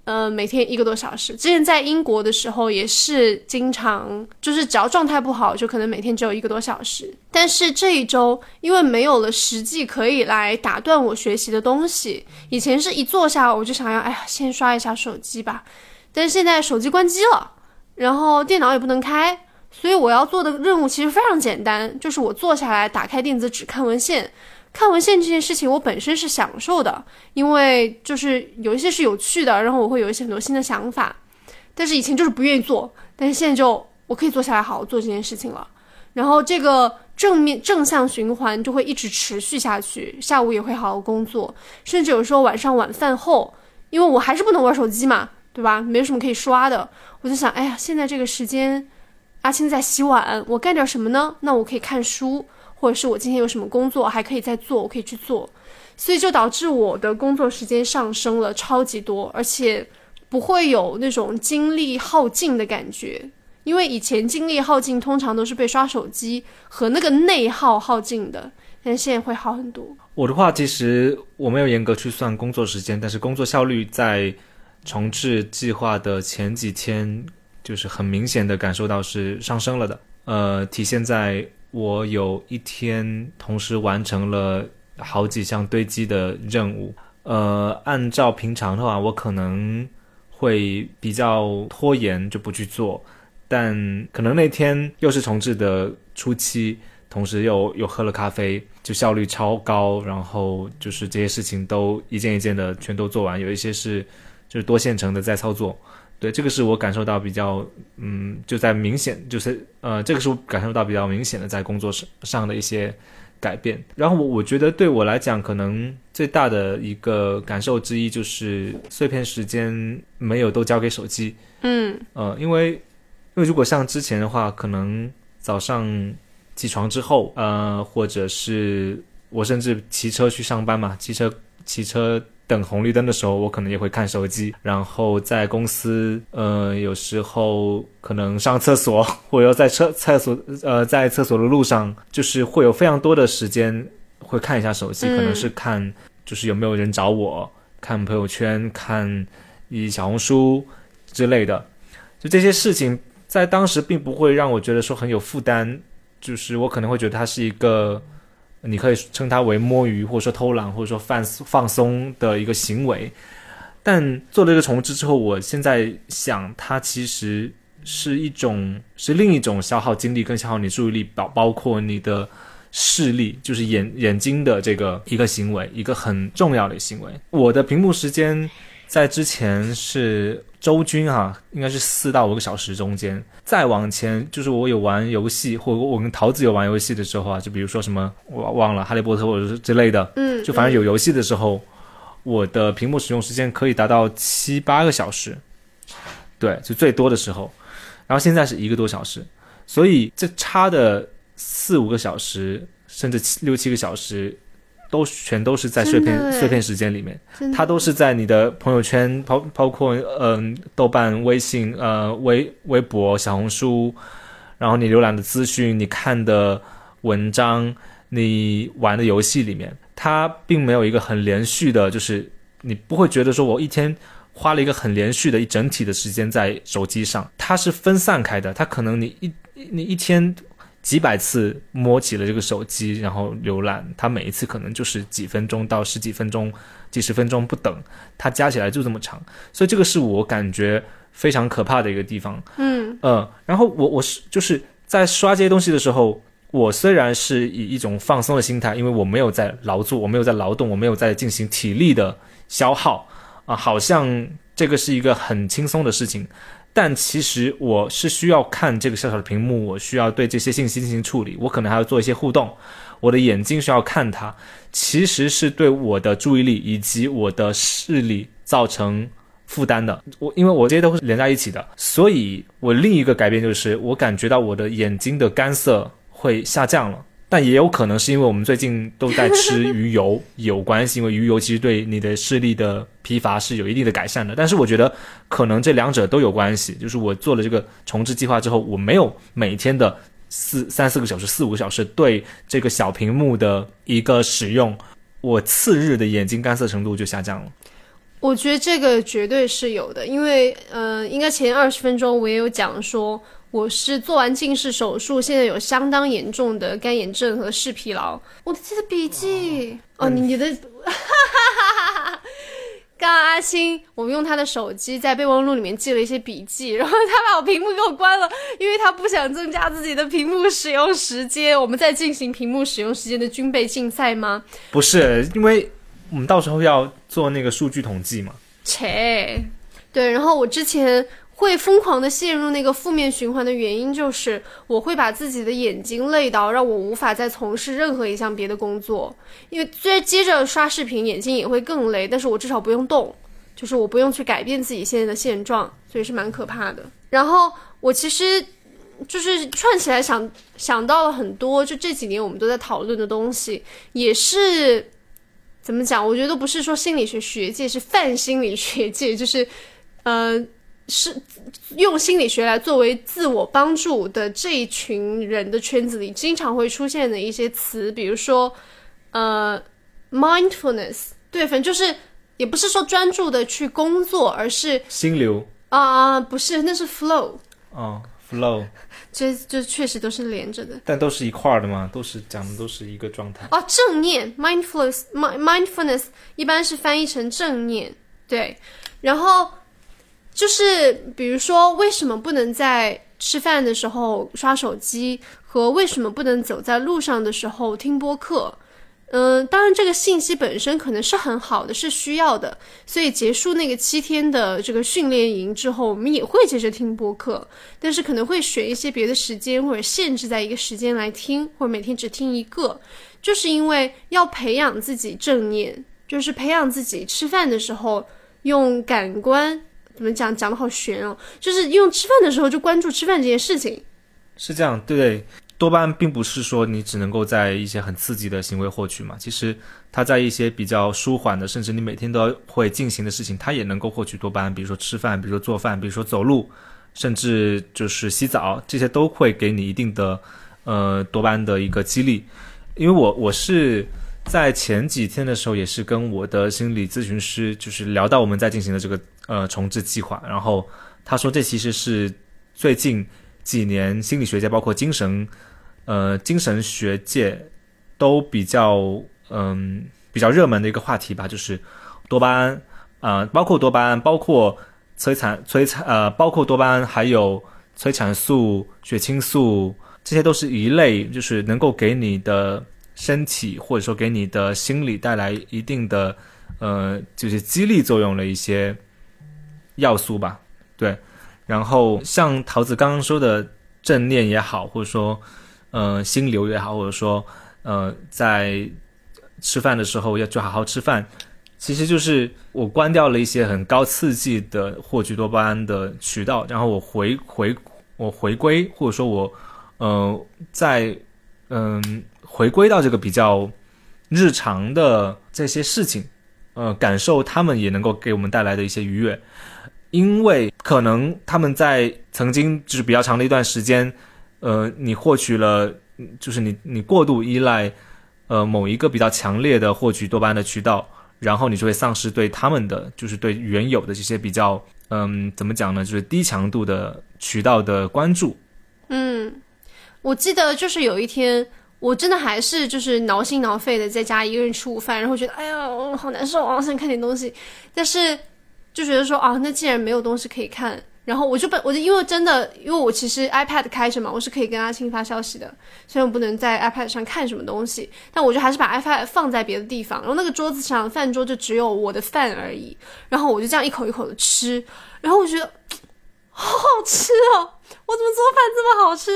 呃，每天一个多小时。之前在英国的时候也是经常，就是只要状态不好，就可能每天只有一个多小时。但是这一周，因为没有了实际可以来打断我学习的东西，以前是一坐下我就想要，哎呀，先刷一下手机吧。但是现在手机关机了，然后电脑也不能开，所以我要做的任务其实非常简单，就是我坐下来打开电子纸看文献。看文献这件事情，我本身是享受的，因为就是有一些是有趣的，然后我会有一些很多新的想法。但是以前就是不愿意做，但是现在就我可以坐下来好好做这件事情了。然后这个正面正向循环就会一直持续下去，下午也会好好工作，甚至有时候晚上晚饭后，因为我还是不能玩手机嘛，对吧？没有什么可以刷的，我就想，哎呀，现在这个时间，阿青在洗碗，我干点什么呢？那我可以看书。或者是我今天有什么工作还可以再做，我可以去做。所以就导致我的工作时间上升了超级多，而且不会有那种精力耗尽的感觉。因为以前精力耗尽通常都是被刷手机和那个内耗耗尽的，但现在会好很多。我的话，其实我没有严格去算工作时间，但是工作效率在重置计划的前几天，就是很明显的感受到是上升了的。呃，体现在我有一天同时完成了好几项堆积的任务。呃，按照平常的话，我可能会比较拖延，就不去做。但可能那天又是重置的初期，同时又又喝了咖啡，就效率超高，然后就是这些事情都一件一件的全都做完，有一些是就是多线程的在操作，对，这个是我感受到比较，嗯，就在明显就是呃，这个是我感受到比较明显的在工作上上的一些改变。然后我我觉得对我来讲，可能最大的一个感受之一就是碎片时间没有都交给手机，嗯呃，因为。因为如果像之前的话，可能早上起床之后，呃，或者是我甚至骑车去上班嘛，骑车骑车等红绿灯的时候，我可能也会看手机。然后在公司，呃，有时候可能上厕所，<laughs> 或者在厕厕所，呃，在厕所的路上，就是会有非常多的时间会看一下手机，可能是看就是有没有人找我，看朋友圈，看一小红书之类的，就这些事情。在当时并不会让我觉得说很有负担，就是我可能会觉得它是一个，你可以称它为摸鱼或者说偷懒或者说放放松的一个行为。但做了一个重置之后，我现在想，它其实是一种是另一种消耗精力跟消耗你注意力，包包括你的视力，就是眼眼睛的这个一个行为，一个很重要的行为。我的屏幕时间。在之前是周均哈，应该是四到五个小时中间。再往前，就是我有玩游戏，或者我跟桃子有玩游戏的时候啊，就比如说什么我忘了《哈利波特》或者是之类的，嗯，就反正有游戏的时候，我的屏幕使用时间可以达到七八个小时，对，就最多的时候。然后现在是一个多小时，所以这差的四五个小时，甚至七六七个小时。都全都是在碎片碎片时间里面，它都是在你的朋友圈，包包括嗯豆瓣、微信、呃微微博、小红书，然后你浏览的资讯、你看的文章、你玩的游戏里面，它并没有一个很连续的，就是你不会觉得说我一天花了一个很连续的一整体的时间在手机上，它是分散开的，它可能你一你一天。几百次摸起了这个手机，然后浏览，它每一次可能就是几分钟到十几分钟、几十分钟不等，它加起来就这么长，所以这个是我感觉非常可怕的一个地方。嗯呃，然后我我是就是在刷这些东西的时候，我虽然是以一种放松的心态，因为我没有在劳作，我没有在劳动，我没有在进行体力的消耗啊，好像这个是一个很轻松的事情。但其实我是需要看这个小小的屏幕，我需要对这些信息进行处理，我可能还要做一些互动，我的眼睛需要看它，其实是对我的注意力以及我的视力造成负担的。我因为我这些都是连在一起的，所以我另一个改变就是我感觉到我的眼睛的干涩会下降了。但也有可能是因为我们最近都在吃鱼油 <laughs> 有关系，因为鱼油其实对你的视力的疲乏是有一定的改善的。但是我觉得可能这两者都有关系。就是我做了这个重置计划之后，我没有每天的四三四个小时、四五个小时对这个小屏幕的一个使用，我次日的眼睛干涩程度就下降了。我觉得这个绝对是有的，因为呃，应该前二十分钟我也有讲说。我是做完近视手术，现在有相当严重的干眼症和视疲劳。我的记得笔记哦，你你的，哈哈哈哈刚刚阿星，我们用他的手机在备忘录里面记了一些笔记，然后他把我屏幕给我关了，因为他不想增加自己的屏幕使用时间。我们在进行屏幕使用时间的军备竞赛吗？不是，因为我们到时候要做那个数据统计嘛。切，对，然后我之前。会疯狂的陷入那个负面循环的原因，就是我会把自己的眼睛累到，让我无法再从事任何一项别的工作。因为接接着刷视频，眼睛也会更累，但是我至少不用动，就是我不用去改变自己现在的现状，所以是蛮可怕的。然后我其实就是串起来想想到了很多，就这几年我们都在讨论的东西，也是。怎么讲？我觉得不是说心理学学界，是泛心理学界，就是呃，是用心理学来作为自我帮助的这一群人的圈子里，经常会出现的一些词，比如说呃，mindfulness，对，反正就是也不是说专注的去工作，而是心流啊、不是，那是 flow，哦，flow，<laughs> 这这确实都是连着的。但都是一块儿的嘛，都是讲的都是一个状态。哦，正念 mindfulness mi- mindfulness 一般是翻译成正念，对。然后就是比如说，为什么不能在吃饭的时候刷手机，和为什么不能走在路上的时候听播客？嗯，当然，这个信息本身可能是很好的，是需要的。所以结束那个七天的这个训练营之后，我们也会接着听播客，但是可能会选一些别的时间，或者限制在一个时间来听，或者每天只听一个。就是因为要培养自己正念，就是培养自己吃饭的时候用感官怎么讲讲的好悬哦，就是用吃饭的时候就关注吃饭这件事情。是这样，对。多巴胺并不是说你只能够在一些很刺激的行为获取嘛，其实它在一些比较舒缓的，甚至你每天都会进行的事情，它也能够获取多巴胺。比如说吃饭，比如说做饭，比如说走路，甚至就是洗澡，这些都会给你一定的呃多巴胺的一个激励。因为我我是在前几天的时候，也是跟我的心理咨询师就是聊到我们在进行的这个呃重置计划，然后他说这其实是最近几年心理学界包括精神呃精神学界都比较嗯、比较热门的一个话题吧，就是多巴胺啊、包括多巴胺，包括催产催产呃，包括多巴胺，还有催产素、血清素，这些都是一类，就是能够给你的身体或者说给你的心理带来一定的呃，就是激励作用的一些要素吧。对，然后像桃子刚刚说的正念也好，或者说呃心流也好，或者说呃在吃饭的时候要去好好吃饭，其实就是我关掉了一些很高刺激的获取多巴胺的渠道，然后我回回我回归，或者说我呃在嗯、回归到这个比较日常的这些事情，呃感受他们也能够给我们带来的一些愉悦，因为可能他们在曾经就是比较长的一段时间，呃你获取了就是你你过度依赖。呃某一个比较强烈的获取多巴胺的渠道，然后你就会丧失对他们的，就是对原有的这些比较，嗯，怎么讲呢？就是低强度的渠道的关注。嗯，我记得就是有一天，我真的还是就是挠心挠肺的在家一个人吃午饭，然后觉得哎呀好难受啊，想看点东西，但是就觉得说啊，那既然没有东西可以看，然后我就本我就因为真的，因为我其实 iPad 开着嘛，我是可以跟阿青发消息的，虽然我不能在 iPad 上看什么东西，但我就还是把 iPad 放在别的地方，然后那个桌子上饭桌就只有我的饭而已，然后我就这样一口一口的吃，然后我觉得 <tsk> 好好吃哦，我怎么做饭这么好吃？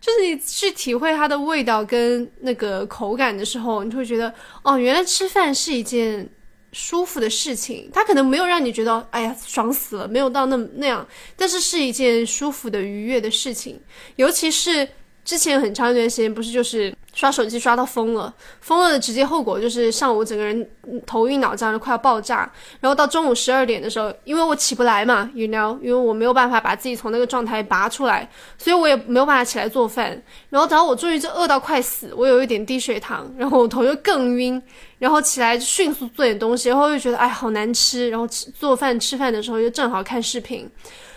就是你去体会它的味道跟那个口感的时候，你就会觉得哦，原来吃饭是一件舒服的事情。它可能没有让你觉得哎呀爽死了，没有到那那样，但是是一件舒服的愉悦的事情。尤其是之前很长一段时间，不是就是刷手机刷到疯了，疯了的直接后果就是上午整个人头晕脑胀的快要爆炸，然后到中午十二点的时候，因为我起不来嘛，you know，因为我没有办法把自己从那个状态拔出来，所以我也没有办法起来做饭。然后等我终于就饿到快死，我有一点低血糖，然后我头又更晕，然后起来迅速做点东西，然后又觉得哎好难吃，然后吃做饭吃饭的时候又正好看视频，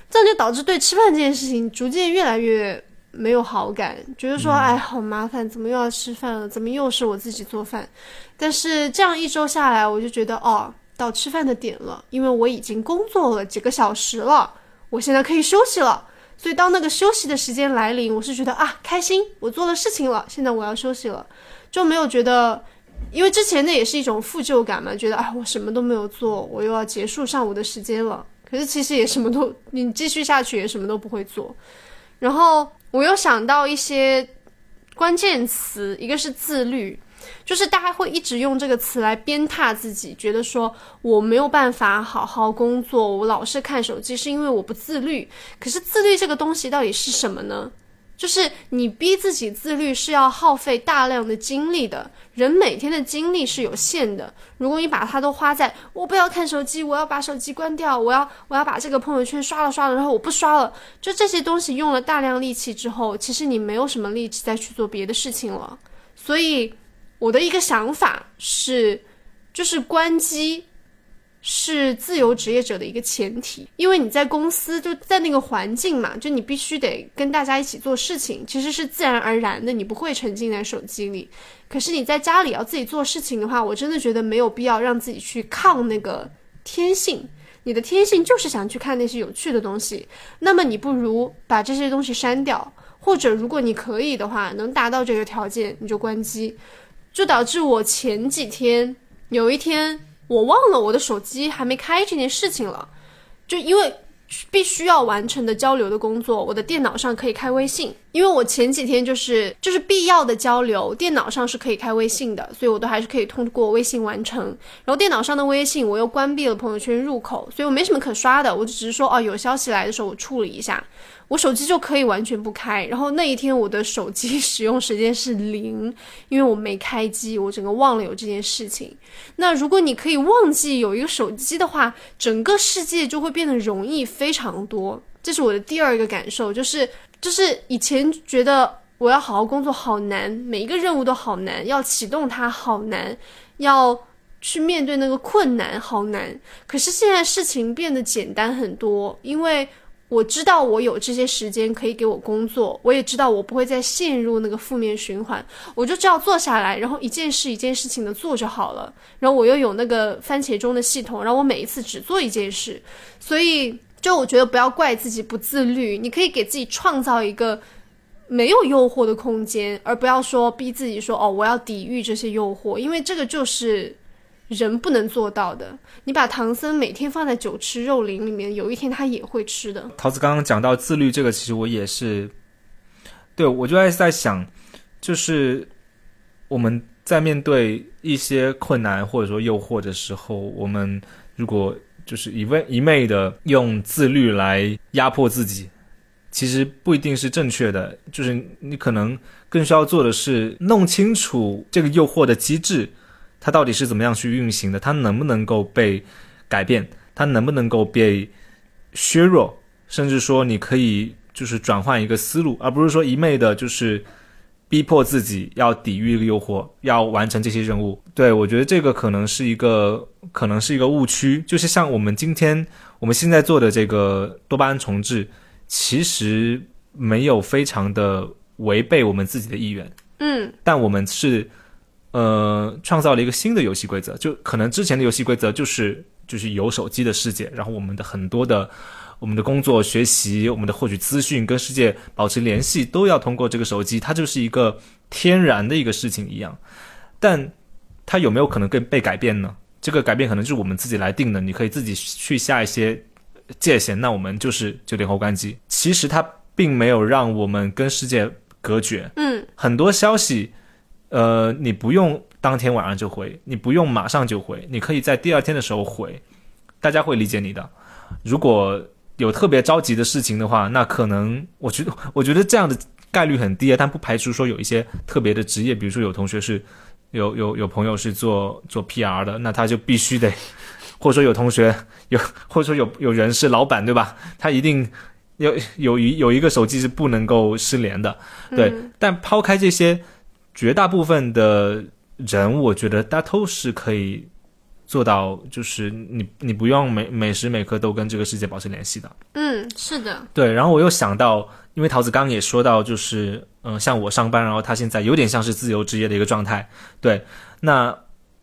这样就导致对吃饭这件事情逐渐越来越没有好感，觉得说哎好麻烦，怎么又要吃饭了？怎么又是我自己做饭？但是这样一周下来，我就觉得哦，到吃饭的点了，因为我已经工作了几个小时了，我现在可以休息了。所以当那个休息的时间来临，我是觉得啊开心，我做了事情了，现在我要休息了，就没有觉得，因为之前那也是一种负疚感嘛，觉得啊我什么都没有做，我又要结束上午的时间了。可是其实也什么都，你继续下去也什么都不会做。然后我又想到一些关键词，一个是自律，就是大家会一直用这个词来鞭挞自己，觉得说我没有办法好好工作，我老是看手机是因为我不自律。可是自律这个东西到底是什么呢？就是你逼自己自律是要耗费大量的精力的，人每天的精力是有限的。如果你把它都花在我不要看手机，我要把手机关掉，我要我要把这个朋友圈刷了刷了，然后我不刷了，就这些东西用了大量力气之后，其实你没有什么力气再去做别的事情了。所以我的一个想法是，就是关机。是自由职业者的一个前提，因为你在公司就在那个环境嘛，就你必须得跟大家一起做事情，其实是自然而然的，你不会沉浸在手机里。可是你在家里要自己做事情的话，我真的觉得没有必要让自己去抗那个天性。你的天性就是想去看那些有趣的东西，那么你不如把这些东西删掉，或者如果你可以的话，能达到这个条件，你就关机。就导致我前几天有一天。我忘了我的手机还没开这件事情了，就因为必须要完成的交流的工作，我的电脑上可以开微信，因为我前几天就是就是必要的交流，电脑上是可以开微信的，所以我都还是可以通过微信完成。然后电脑上的微信我又关闭了朋友圈入口，所以我没什么可刷的，我就只是说哦有消息来的时候我处理一下。我手机就可以完全不开，然后那一天我的手机使用时间是零，<laughs> 因为我没开机，我整个忘了有这件事情。那如果你可以忘记有一个手机的话，整个世界就会变得容易非常多。这是我的第二个感受，就是就是以前觉得我要好好工作好难，每一个任务都好难，要启动它好难，要去面对那个困难好难。可是现在事情变得简单很多，因为。我知道我有这些时间可以给我工作，我也知道我不会再陷入那个负面循环，我就只要坐下来，然后一件事一件事情的做就好了。然后我又有那个番茄钟的系统，然后我每一次只做一件事，所以就我觉得不要怪自己不自律，你可以给自己创造一个没有诱惑的空间，而不要说逼自己说哦我要抵御这些诱惑，因为这个就是。人不能做到的。你把唐僧每天放在酒吃肉林里面，有一天他也会吃的。桃子刚刚讲到自律这个，其实我也是，对我就在在想，就是我们在面对一些困难或者说诱惑的时候，我们如果就是一味一昧的用自律来压迫自己，其实不一定是正确的。就是你可能更需要做的是弄清楚这个诱惑的机制。它到底是怎么样去运行的？它能不能够被改变？它能不能够被削弱？甚至说，你可以就是转换一个思路，而不是说一昧的，就是逼迫自己要抵御诱惑，要完成这些任务。对我觉得这个可能是一个，可能是一个误区。就是像我们今天我们现在做的这个多巴胺重置，其实没有非常的违背我们自己的意愿。嗯，但我们是。呃，创造了一个新的游戏规则，就可能之前的游戏规则就是就是有手机的世界，然后我们的很多的我们的工作、学习、我们的获取资讯、跟世界保持联系，都要通过这个手机，它就是一个天然的一个事情一样。但它有没有可能更被改变呢？这个改变可能就是我们自己来定的，你可以自己去下一些界限。那我们就是九点后关机。其实它并没有让我们跟世界隔绝。嗯，很多消息。呃，你不用当天晚上就回，你不用马上就回，你可以在第二天的时候回，大家会理解你的。如果有特别着急的事情的话，那可能我觉得，我觉得这样的概率很低啊。但不排除说有一些特别的职业，比如说有同学是，有有有朋友是做做 PR 的，那他就必须得，<laughs> 或者说有同学有，或者说有有人是老板，对吧？他一定有有一有一个手机是不能够失联的，对。但抛开这些。绝大部分的人，我觉得大家都是可以做到，就是你你不用每每时每刻都跟这个世界保持联系的。嗯，是的，对。然后我又想到，因为桃子刚刚也说到，就是嗯，像我上班，然后他现在有点像是自由职业的一个状态。对，那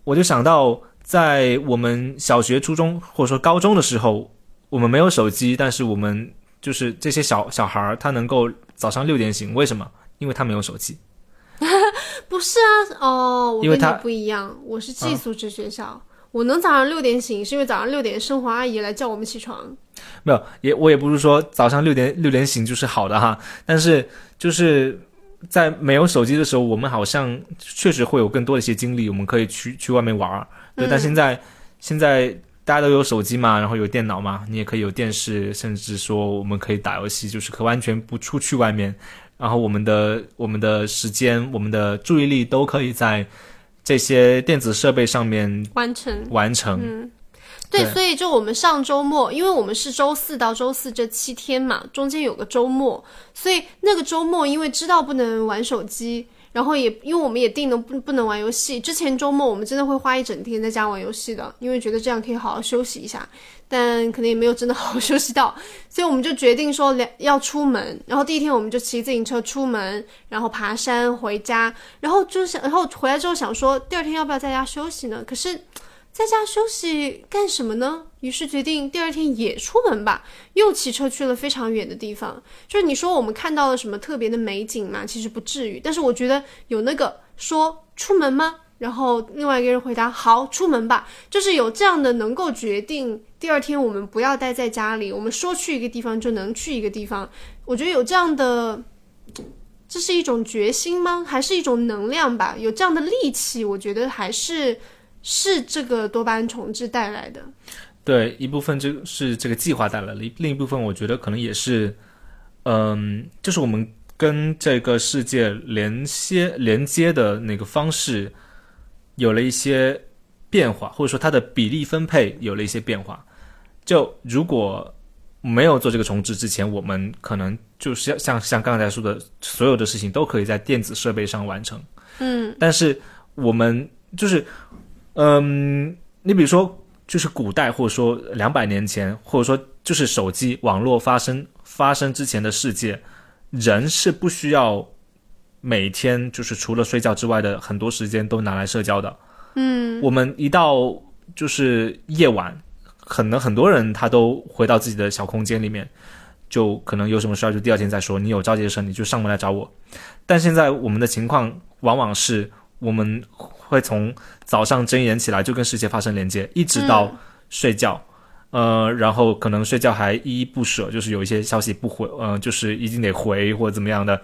我就想到，在我们小学、初中或者说高中的时候，我们没有手机，但是我们就是这些小小孩儿，他能够早上六点醒，为什么？因为他没有手机。<laughs> 不是啊，哦，我跟你不一样，我是寄宿制学校，我能早上六点醒，是因为早上六点生活阿姨来叫我们起床。没有，也我也不是说早上六点六点醒就是好的哈，但是就是在没有手机的时候，我们好像确实会有更多的一些精力，我们可以去去外面玩儿。对，但现在现在大家都有手机嘛，然后有电脑嘛，你也可以有电视，甚至说我们可以打游戏，就是可完全不出去外面。然后我们的我们的时间、我们的注意力都可以在这些电子设备上面完成。完成。嗯，对，对所以就我们上周末，因为我们是周四到周四这七天嘛，中间有个周末，所以那个周末因为知道不能玩手机，然后也因为我们也定了不不能玩游戏，之前周末我们真的会花一整天在家玩游戏的，因为觉得这样可以好好休息一下，但可能也没有真的好好休息到，<laughs> 所以我们就决定说两要出门，然后第一天我们就骑自行车出门，然后爬山回家，然后就想然后回来之后想说第二天要不要在家休息呢？可是。在家休息干什么呢？于是决定第二天也出门吧，又骑车去了非常远的地方。就是你说我们看到了什么特别的美景吗？其实不至于，但是我觉得有那个说出门吗？然后另外一个人回答好，出门吧。就是有这样的能够决定第二天我们不要待在家里，我们说去一个地方就能去一个地方。我觉得有这样的，这是一种决心吗？还是一种能量吧？有这样的力气，我觉得还是。是这个多巴胺重置带来的，对，一部分就是这个计划带来了，另另一部分我觉得可能也是，嗯，就是我们跟这个世界连接连接的那个方式有了一些变化，或者说它的比例分配有了一些变化。就如果没有做这个重置之前，我们可能就是要像像刚才说的，所有的事情都可以在电子设备上完成。嗯，但是我们就是。嗯，你比如说，就是古代，或者说两百年前，或者说就是手机网络发生发生之前的世界，人是不需要每天就是除了睡觉之外的很多时间都拿来社交的。嗯，我们一到就是夜晚，可能很多人他都回到自己的小空间里面，就可能有什么事儿就第二天再说。你有着急的事你就上门来找我。但现在我们的情况往往是我们。会从早上睁眼起来就跟世界发生连接，一直到睡觉，呃，然后可能睡觉还依依不舍，就是有一些消息不回，呃，就是一定得回或者怎么样的，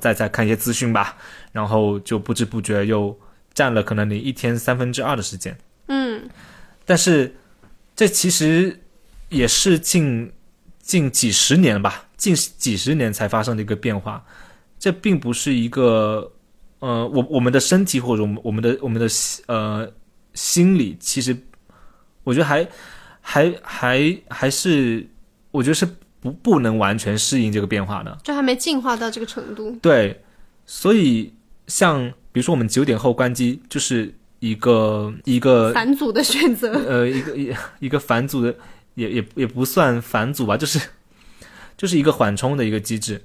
再再看一些资讯吧，然后就不知不觉又占了可能你一天三分之二的时间。嗯，但是这其实也是近近几十年吧，近几十年才发生的一个变化，这并不是一个。呃，我我们的身体或者我们我们的我们的呃心理，其实我觉得还还还还是，我觉得是不不能完全适应这个变化的，就还没进化到这个程度。对，所以像比如说我们九点后关机，就是一个一个反祖的选择，呃，一个一一个反祖的，也也也不算反祖吧，就是就是一个缓冲的一个机制，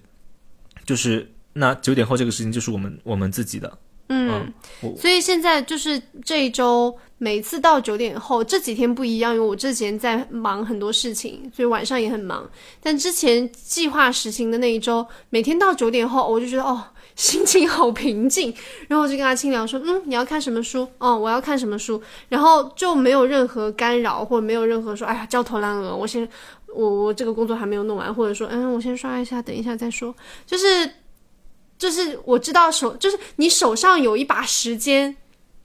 就是。那九点后这个事情就是我们我们自己的，嗯，所以现在就是这一周每次到九点后这几天不一样，因为我之前在忙很多事情，所以晚上也很忙。但之前计划实行的那一周，每天到九点后，我就觉得哦，心情好平静。然后我就跟阿青聊说，嗯，你要看什么书？哦，我要看什么书？然后就没有任何干扰，或者没有任何说，哎呀，焦头烂额，我先我我这个工作还没有弄完，或者说，嗯，我先刷一下，等一下再说，就是。就是我知道手，就是你手上有一把时间，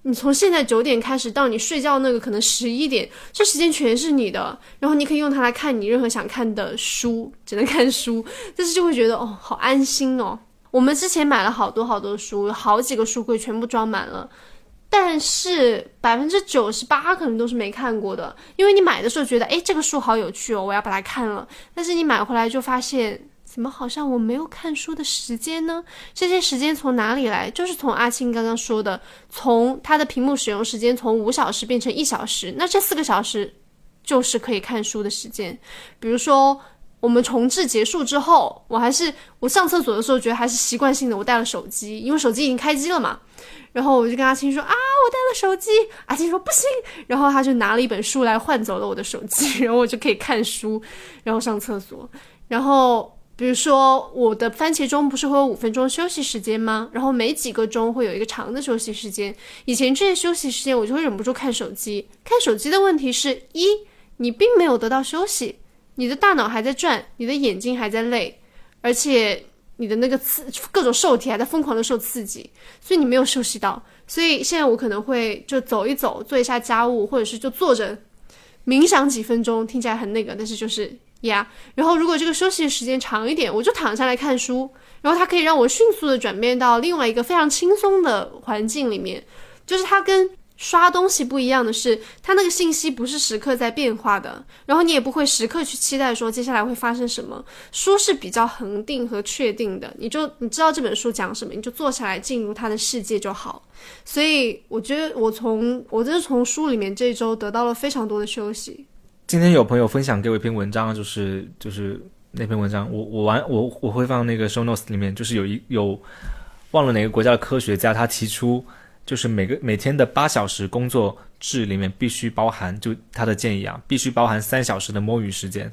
你从现在九点开始到你睡觉那个可能十一点，这时间全是你的，然后你可以用它来看你任何想看的书，只能看书，但是就会觉得哦，好安心哦。我们之前买了好多好多书，有好几个书柜全部装满了，但是百分之九十八可能都是没看过的，因为你买的时候觉得，诶，这个书好有趣哦，我要把它看了，但是你买回来就发现。怎么好像我没有看书的时间呢？这些时间从哪里来？就是从阿青刚刚说的，从他的屏幕使用时间从五小时变成一小时，那这四个小时就是可以看书的时间。比如说我们重置结束之后，我还是我上厕所的时候觉得还是习惯性的，我带了手机，因为手机已经开机了嘛。然后我就跟阿青说啊，我带了手机。阿青说不行，然后他就拿了一本书来换走了我的手机，<laughs> 然后我就可以看书，然后上厕所，然后。比如说，我的番茄钟不是会有五分钟休息时间吗？然后每几个钟会有一个长的休息时间。以前这些休息时间，我就会忍不住看手机。看手机的问题是一，你并没有得到休息，你的大脑还在转，你的眼睛还在累，而且你的那个刺各种受体还在疯狂的受刺激，所以你没有休息到。所以现在我可能会就走一走，做一下家务，或者是就坐着冥想几分钟，听起来很那个，但是就是。呀，然后如果这个休息时间长一点，我就躺下来看书，然后它可以让我迅速的转变到另外一个非常轻松的环境里面，就是它跟。刷东西不一样的是，它那个信息不是时刻在变化的，然后你也不会时刻去期待说接下来会发生什么。书是比较恒定和确定的，你就你知道这本书讲什么，你就坐下来进入它的世界就好。所以我觉得我从我真是从书里面这一周得到了非常多的休息。今天有朋友分享给我一篇文章，就是就是那篇文章，我我完我我会放那个 show notes 里面，就是有一有忘了哪个国家的科学家他提出。就是每个每天的八小时工作制里面必须包含，就他的建议啊，必须包含三小时的摸鱼时间。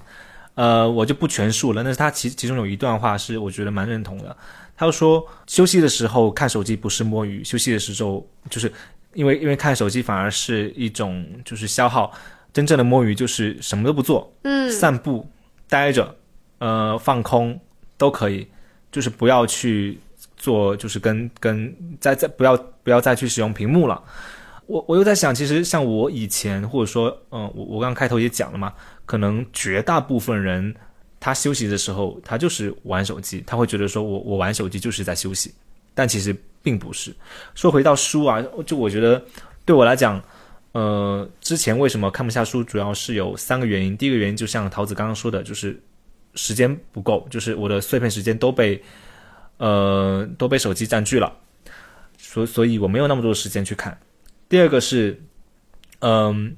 呃，我就不全述了。但是他其其中有一段话是我觉得蛮认同的。他说，休息的时候看手机不是摸鱼，休息的时候就是因为因为看手机反而是一种就是消耗。真正的摸鱼就是什么都不做，嗯，散步、待着，呃，放空都可以，就是不要去。做就是跟跟再再不要不要再去使用屏幕了。我我又在想，其实像我以前或者说，嗯，我我刚开头也讲了嘛，可能绝大部分人他休息的时候，他就是玩手机，他会觉得说我我玩手机就是在休息，但其实并不是。说回到书啊，就我觉得对我来讲，呃，之前为什么看不下书，主要是有三个原因。第一个原因就像桃子刚刚说的，就是时间不够，就是我的碎片时间都被。呃，都被手机占据了，所所以我没有那么多时间去看。第二个是，嗯，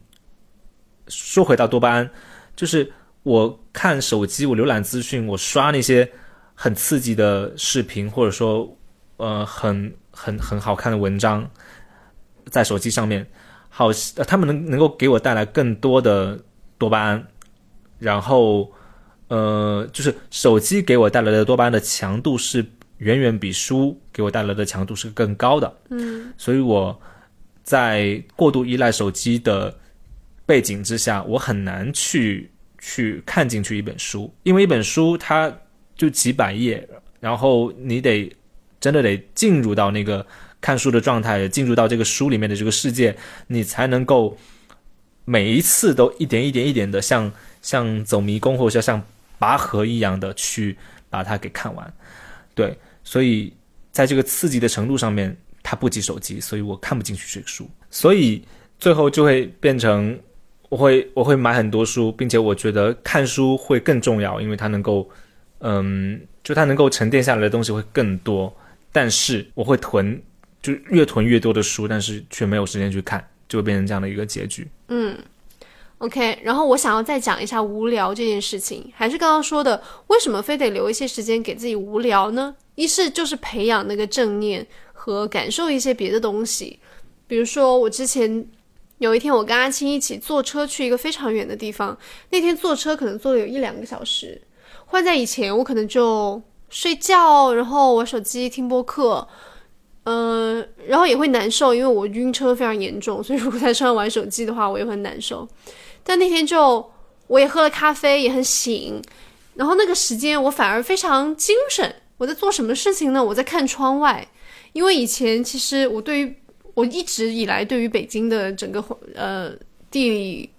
说回到多巴胺，就是我看手机，我浏览资讯，我刷那些很刺激的视频，或者说呃很很很好看的文章，在手机上面，好，他们能能够给我带来更多的多巴胺，然后呃，就是手机给我带来的多巴胺的强度是。远远比书给我带来的强度是更高的，嗯，所以我在过度依赖手机的背景之下，我很难去去看进去一本书，因为一本书它就几百页，然后你得真的得进入到那个看书的状态，进入到这个书里面的这个世界，你才能够每一次都一点一点一点的像像走迷宫或者像拔河一样的去把它给看完，对。所以，在这个刺激的程度上面，它不及手机，所以我看不进去这个书。所以最后就会变成，我会我会买很多书，并且我觉得看书会更重要，因为它能够，嗯，就它能够沉淀下来的东西会更多。但是我会囤，就越囤越多的书，但是却没有时间去看，就会变成这样的一个结局。嗯。OK，然后我想要再讲一下无聊这件事情，还是刚刚说的，为什么非得留一些时间给自己无聊呢？一是就是培养那个正念和感受一些别的东西，比如说我之前有一天我跟阿青一起坐车去一个非常远的地方，那天坐车可能坐了有一两个小时，换在以前我可能就睡觉，然后玩手机听播客，嗯，然后也会难受，因为我晕车非常严重，<laughs> 所以如果在车上玩手机的话，我也很难受。但那天就我也喝了咖啡，也很醒，然后那个时间我反而非常精神。我在做什么事情呢？我在看窗外，因为以前其实我对于我一直以来对于北京的整个呃地理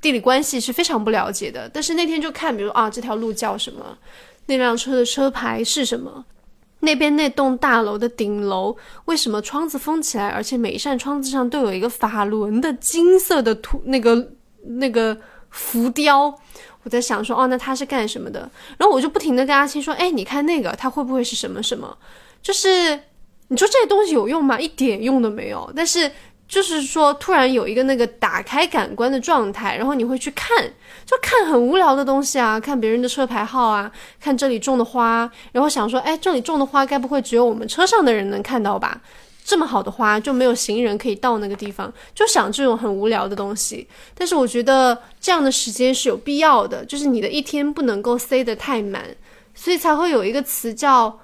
地理关系是非常不了解的。但是那天就看，比如啊这条路叫什么，那辆车的车牌是什么，那边那栋大楼的顶楼为什么窗子封起来，而且每一扇窗子上都有一个法轮的金色的图那个。那个浮雕，我在想说，哦，那他是干什么的？然后我就不停的跟阿青说，哎，你看那个，他会不会是什么什么？就是你说这些东西有用吗？一点用都没有。但是就是说，突然有一个那个打开感官的状态，然后你会去看，就看很无聊的东西啊，看别人的车牌号啊，看这里种的花，然后想说，哎，这里种的花该不会只有我们车上的人能看到吧？这么好的花就没有行人可以到那个地方，就想这种很无聊的东西。但是我觉得这样的时间是有必要的，就是你的一天不能够塞得太满，所以才会有一个词叫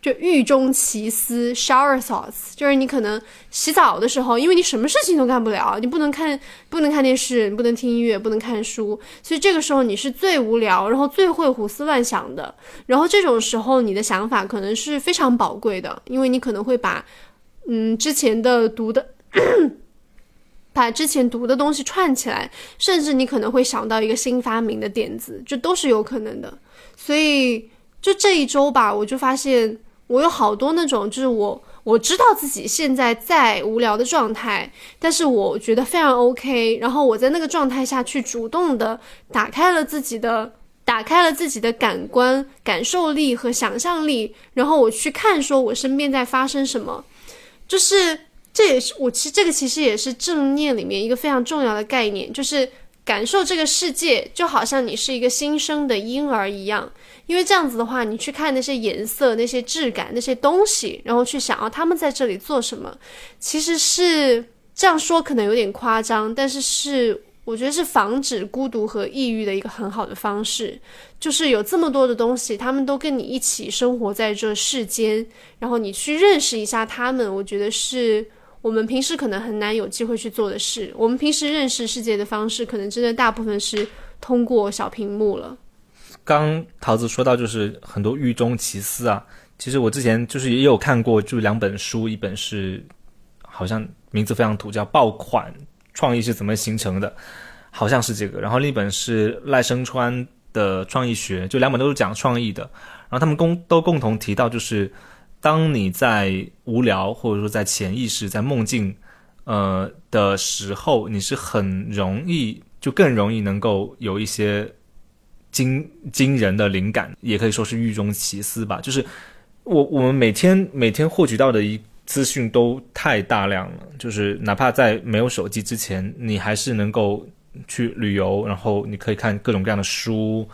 就狱中奇思 （shower thoughts），就是你可能洗澡的时候，因为你什么事情都干不了，你不能看不能看电视，你不能听音乐，不能看书，所以这个时候你是最无聊，然后最会胡思乱想的。然后这种时候你的想法可能是非常宝贵的，因为你可能会把。嗯，之前的读的，把之前读的东西串起来，甚至你可能会想到一个新发明的点子，这都是有可能的。所以就这一周吧，我就发现我有好多那种，就是我我知道自己现在在无聊的状态，但是我觉得非常 OK，然后我在那个状态下去主动的打开了自己的。打开了自己的感官、感受力和想象力，然后我去看，说我身边在发生什么，就是这也是我其实这个其实也是正念里面一个非常重要的概念，就是感受这个世界，就好像你是一个新生的婴儿一样，因为这样子的话，你去看那些颜色、那些质感、那些东西，然后去想要他们在这里做什么，其实是这样说可能有点夸张，但是是。我觉得是防止孤独和抑郁的一个很好的方式，就是有这么多的东西，他们都跟你一起生活在这世间，然后你去认识一下他们，我觉得是我们平时可能很难有机会去做的事。我们平时认识世界的方式，可能真的大部分是通过小屏幕了。刚桃子说到就是很多狱中奇思啊，其实我之前就是也有看过，就两本书，一本是好像名字非常土，叫《爆款》。创意是怎么形成的？好像是这个。然后另一本是赖声川的创意学，就两本都是讲创意的。然后他们共都共同提到，就是当你在无聊或者说在潜意识、在梦境，呃的时候，你是很容易就更容易能够有一些惊惊人的灵感，也可以说是狱中奇思吧。就是我我们每天每天获取到的一。资讯都太大量了，就是哪怕在没有手机之前，你还是能够去旅游，然后你可以看各种各样的书，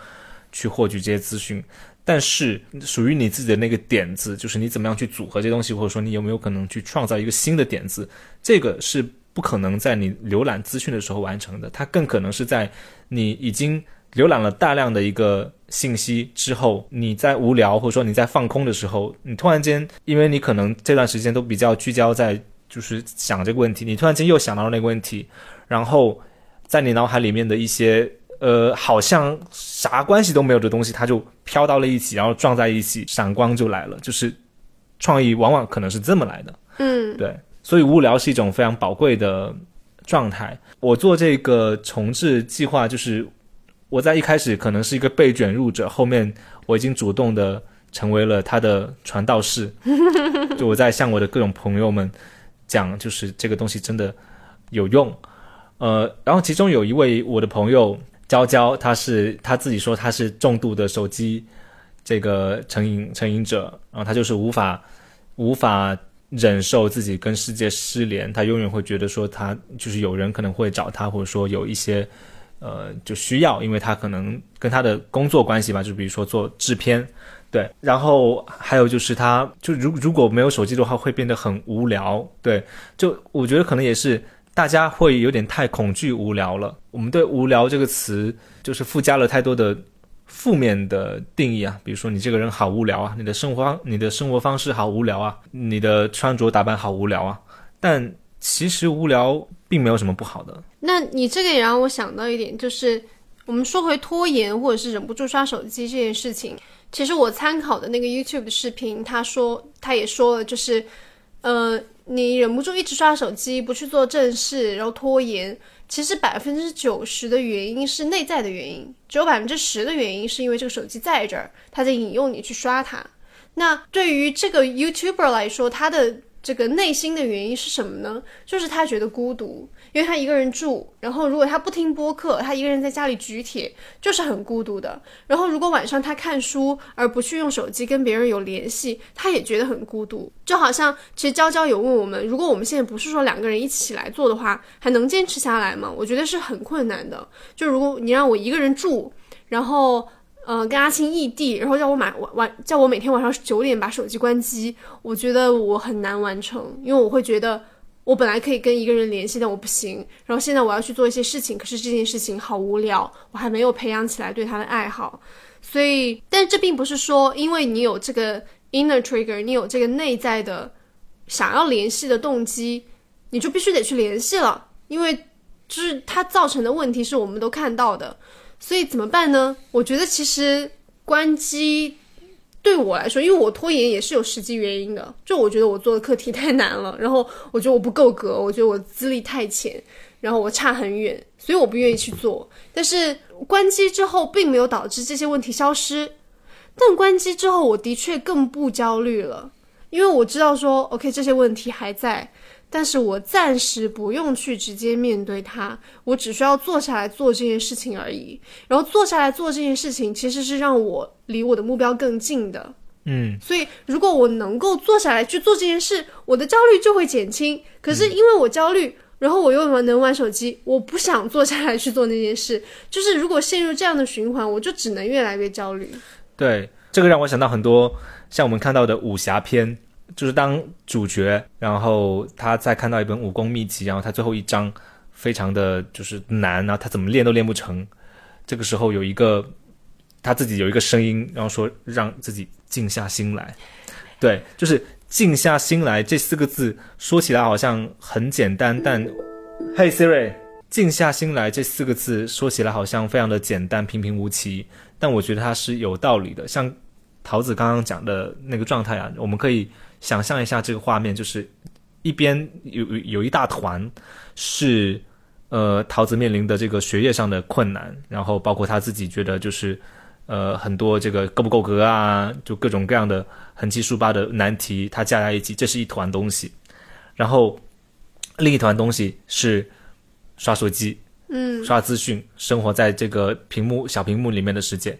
去获取这些资讯。但是属于你自己的那个点子，就是你怎么样去组合这些东西，或者说你有没有可能去创造一个新的点子，这个是不可能在你浏览资讯的时候完成的，它更可能是在你已经。浏览了大量的一个信息之后，你在无聊或者说你在放空的时候，你突然间，因为你可能这段时间都比较聚焦在就是想这个问题，你突然间又想到了那个问题，然后在你脑海里面的一些呃好像啥关系都没有的东西，它就飘到了一起，然后撞在一起，闪光就来了。就是创意往往可能是这么来的，嗯，对，所以无聊是一种非常宝贵的状态。我做这个重置计划就是。我在一开始可能是一个被卷入者，后面我已经主动的成为了他的传道士。<laughs> 就我在向我的各种朋友们讲，就是这个东西真的有用。呃，然后其中有一位我的朋友娇娇，他是他自己说他是重度的手机这个成瘾成瘾者，然后他就是无法无法忍受自己跟世界失联，他永远会觉得说他就是有人可能会找他，或者说有一些。呃，就需要，因为他可能跟他的工作关系吧，就比如说做制片，对，然后还有就是他，就如如果没有手机的话，会变得很无聊，对，就我觉得可能也是大家会有点太恐惧无聊了。我们对无聊这个词就是附加了太多的负面的定义啊，比如说你这个人好无聊啊，你的生活你的生活方式好无聊啊，你的穿着打扮好无聊啊，但其实无聊并没有什么不好的。那你这个也让我想到一点，就是我们说回拖延或者是忍不住刷手机这件事情。其实我参考的那个 YouTube 的视频，他说他也说了，就是呃，你忍不住一直刷手机，不去做正事，然后拖延，其实百分之九十的原因是内在的原因，只有百分之十的原因是因为这个手机在这儿，他在引诱你去刷它。那对于这个 YouTuber 来说，他的这个内心的原因是什么呢？就是他觉得孤独。因为他一个人住，然后如果他不听播客，他一个人在家里举铁，就是很孤独的。然后如果晚上他看书，而不去用手机跟别人有联系，他也觉得很孤独。就好像其实娇娇有问我们，如果我们现在不是说两个人一起来做的话，还能坚持下来吗？我觉得是很困难的。就如果你让我一个人住，然后呃跟阿青异地，然后叫我买晚晚叫我每天晚上九点把手机关机，我觉得我很难完成，因为我会觉得。我本来可以跟一个人联系，但我不行。然后现在我要去做一些事情，可是这件事情好无聊，我还没有培养起来对他的爱好。所以，但这并不是说，因为你有这个 inner trigger，你有这个内在的想要联系的动机，你就必须得去联系了。因为就是它造成的问题是我们都看到的。所以怎么办呢？我觉得其实关机。对我来说，因为我拖延也是有实际原因的，就我觉得我做的课题太难了，然后我觉得我不够格，我觉得我资历太浅，然后我差很远，所以我不愿意去做。但是关机之后，并没有导致这些问题消失，但关机之后，我的确更不焦虑了，因为我知道说，OK，这些问题还在，但是我暂时不用去直接面对它，我只需要坐下来做这件事情而已。然后坐下来做这件事情，其实是让我离我的目标更近的。嗯，所以如果我能够坐下来去做这件事，我的焦虑就会减轻。可是因为我焦虑，然后我又能玩手机，我不想坐下来去做那件事。就是如果陷入这样的循环，我就只能越来越焦虑。对，这个让我想到很多像我们看到的武侠片，就是当主角，然后他在看到一本武功秘籍，然后他最后一章非常的就是难啊，他怎么练都练不成。这个时候有一个他自己有一个声音，然后说让自己静下心来。对，就是静下心来这四个字说起来好像很简单，但嘿 Siri，静下心来这四个字说起来好像非常的简单，平平无奇。但我觉得它是有道理的，像桃子刚刚讲的那个状态啊，我们可以想象一下这个画面，就是一边有有一大团是呃桃子面临的这个学业上的困难，然后包括他自己觉得就是呃很多这个够不够格啊，就各种各样的横七竖八的难题，它加在一起，这是一团东西，然后另一团东西是刷手机。嗯，刷资讯，生活在这个屏幕小屏幕里面的世界，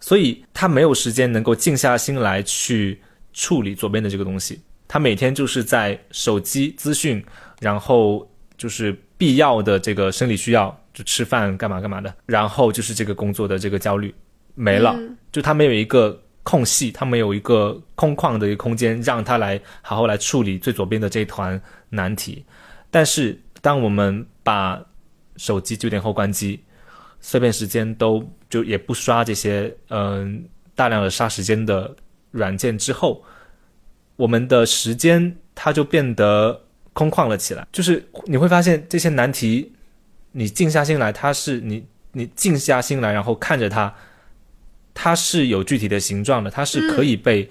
所以他没有时间能够静下心来去处理左边的这个东西。他每天就是在手机资讯，然后就是必要的这个生理需要，就吃饭干嘛干嘛的，然后就是这个工作的这个焦虑没了，就他没有一个空隙，他没有一个空旷的一个空间，让他来好好来处理最左边的这一团难题。但是当我们把手机九点后关机，碎片时间都就也不刷这些嗯大量的杀时间的软件之后，我们的时间它就变得空旷了起来。就是你会发现这些难题，你静下心来，它是你你静下心来，然后看着它，它是有具体的形状的，它是可以被、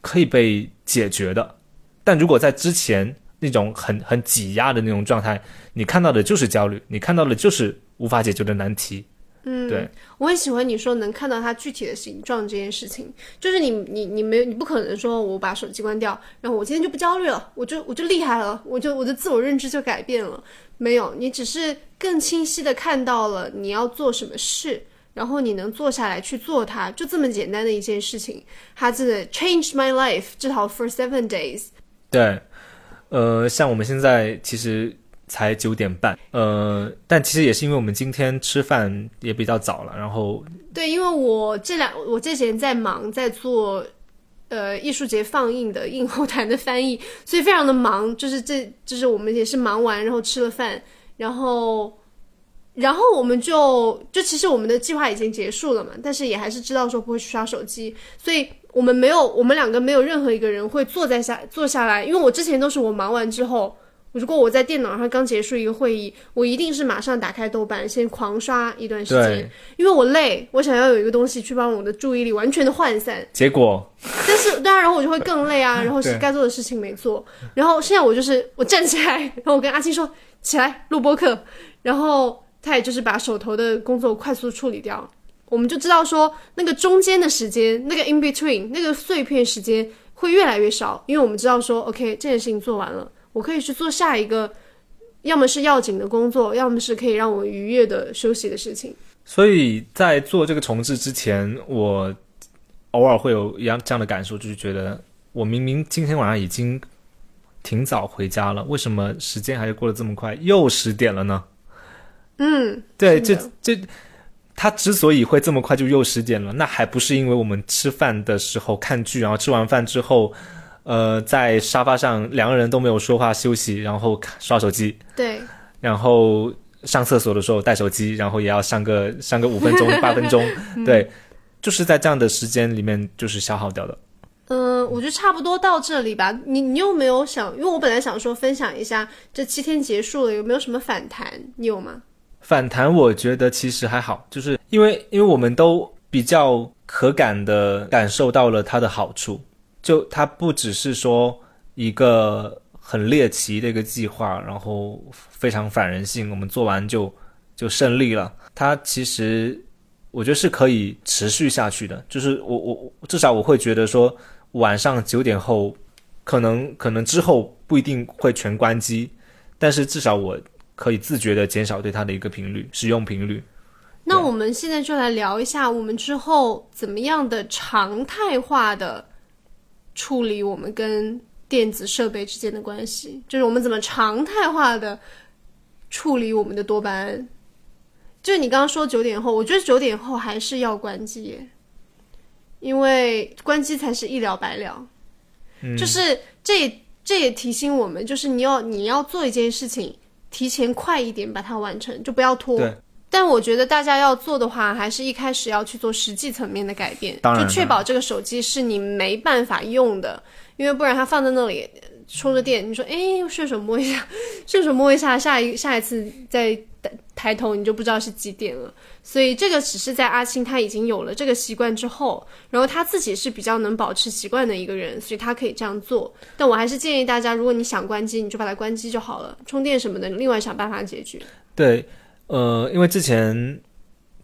可以被解决的。但如果在之前，那种很很挤压的那种状态，你看到的就是焦虑，你看到的就是无法解决的难题。嗯，对，我很喜欢你说能看到它具体的形状这件事情，就是你你你没有你不可能说我把手机关掉，然后我今天就不焦虑了，我就我就厉害了，我就我的自我认知就改变了。没有，你只是更清晰的看到了你要做什么事，然后你能坐下来去做它，就这么简单的一件事情，它真的 changed my life，至少 for seven days。对。呃，像我们现在其实才九点半，呃，但其实也是因为我们今天吃饭也比较早了，然后对，因为我这两我这几天在忙，在做呃艺术节放映的映后台的翻译，所以非常的忙，就是这就是我们也是忙完，然后吃了饭，然后然后我们就就其实我们的计划已经结束了嘛，但是也还是知道说不会去刷手机，所以。我们没有，我们两个没有任何一个人会坐在下坐下来，因为我之前都是我忙完之后，如果我在电脑上刚结束一个会议，我一定是马上打开豆瓣先狂刷一段时间，因为我累，我想要有一个东西去帮我的注意力完全的涣散。结果，但是当然，然后我就会更累啊，<laughs> 然后是该做的事情没做，然后现在我就是我站起来，然后我跟阿青说起来录播课，然后他也就是把手头的工作快速处理掉。我们就知道说，那个中间的时间，那个 in between，那个碎片时间会越来越少，因为我们知道说，OK，这件事情做完了，我可以去做下一个，要么是要紧的工作，要么是可以让我愉悦的休息的事情。所以在做这个重置之前，我偶尔会有一样这样的感受，就是觉得我明明今天晚上已经挺早回家了，为什么时间还是过得这么快，又十点了呢？嗯，对，这这。他之所以会这么快就又十点了，那还不是因为我们吃饭的时候看剧，然后吃完饭之后，呃，在沙发上两个人都没有说话休息，然后刷手机。对。然后上厕所的时候带手机，然后也要上个上个五分钟 <laughs> 八分钟，对，就是在这样的时间里面就是消耗掉的。嗯，我觉得差不多到这里吧。你你有没有想？因为我本来想说分享一下这七天结束了有没有什么反弹？你有吗？反弹，我觉得其实还好，就是因为因为我们都比较可感的感受到了它的好处，就它不只是说一个很猎奇的一个计划，然后非常反人性，我们做完就就胜利了。它其实我觉得是可以持续下去的。就是我我至少我会觉得说，晚上九点后，可能 <laughs> 可能之后不一定会全关机，但是至少我可以自觉的减少对它的一个频率使用频率。那我们现在就来聊一下，我们之后怎么样的常态化的处理我们跟电子设备之间的关系，就是我们怎么常态化的处理我们的多巴胺。就是你刚刚说九点后，我觉得九点后还是要关机，因为关机才是一了百了。嗯，就是这也这也提醒我们，就是你要你要做一件事情，提前快一点把它完成，就不要拖。对。但我觉得大家要做的话，还是一开始要去做实际层面的改变，当然就确保这个手机是你没办法用的，因为不然它放在那里充着电，你说哎顺手摸一下，<laughs> 顺手摸一下，下一下一次再抬头你就不知道是几点了。所以这个只是在阿青他已经有了这个习惯之后，然后他自己是比较能保持习惯的一个人，所以他可以这样做。但我还是建议大家，如果你想关机，你就把它关机就好了，充电什么的，另外想办法解决。对。呃，因为之前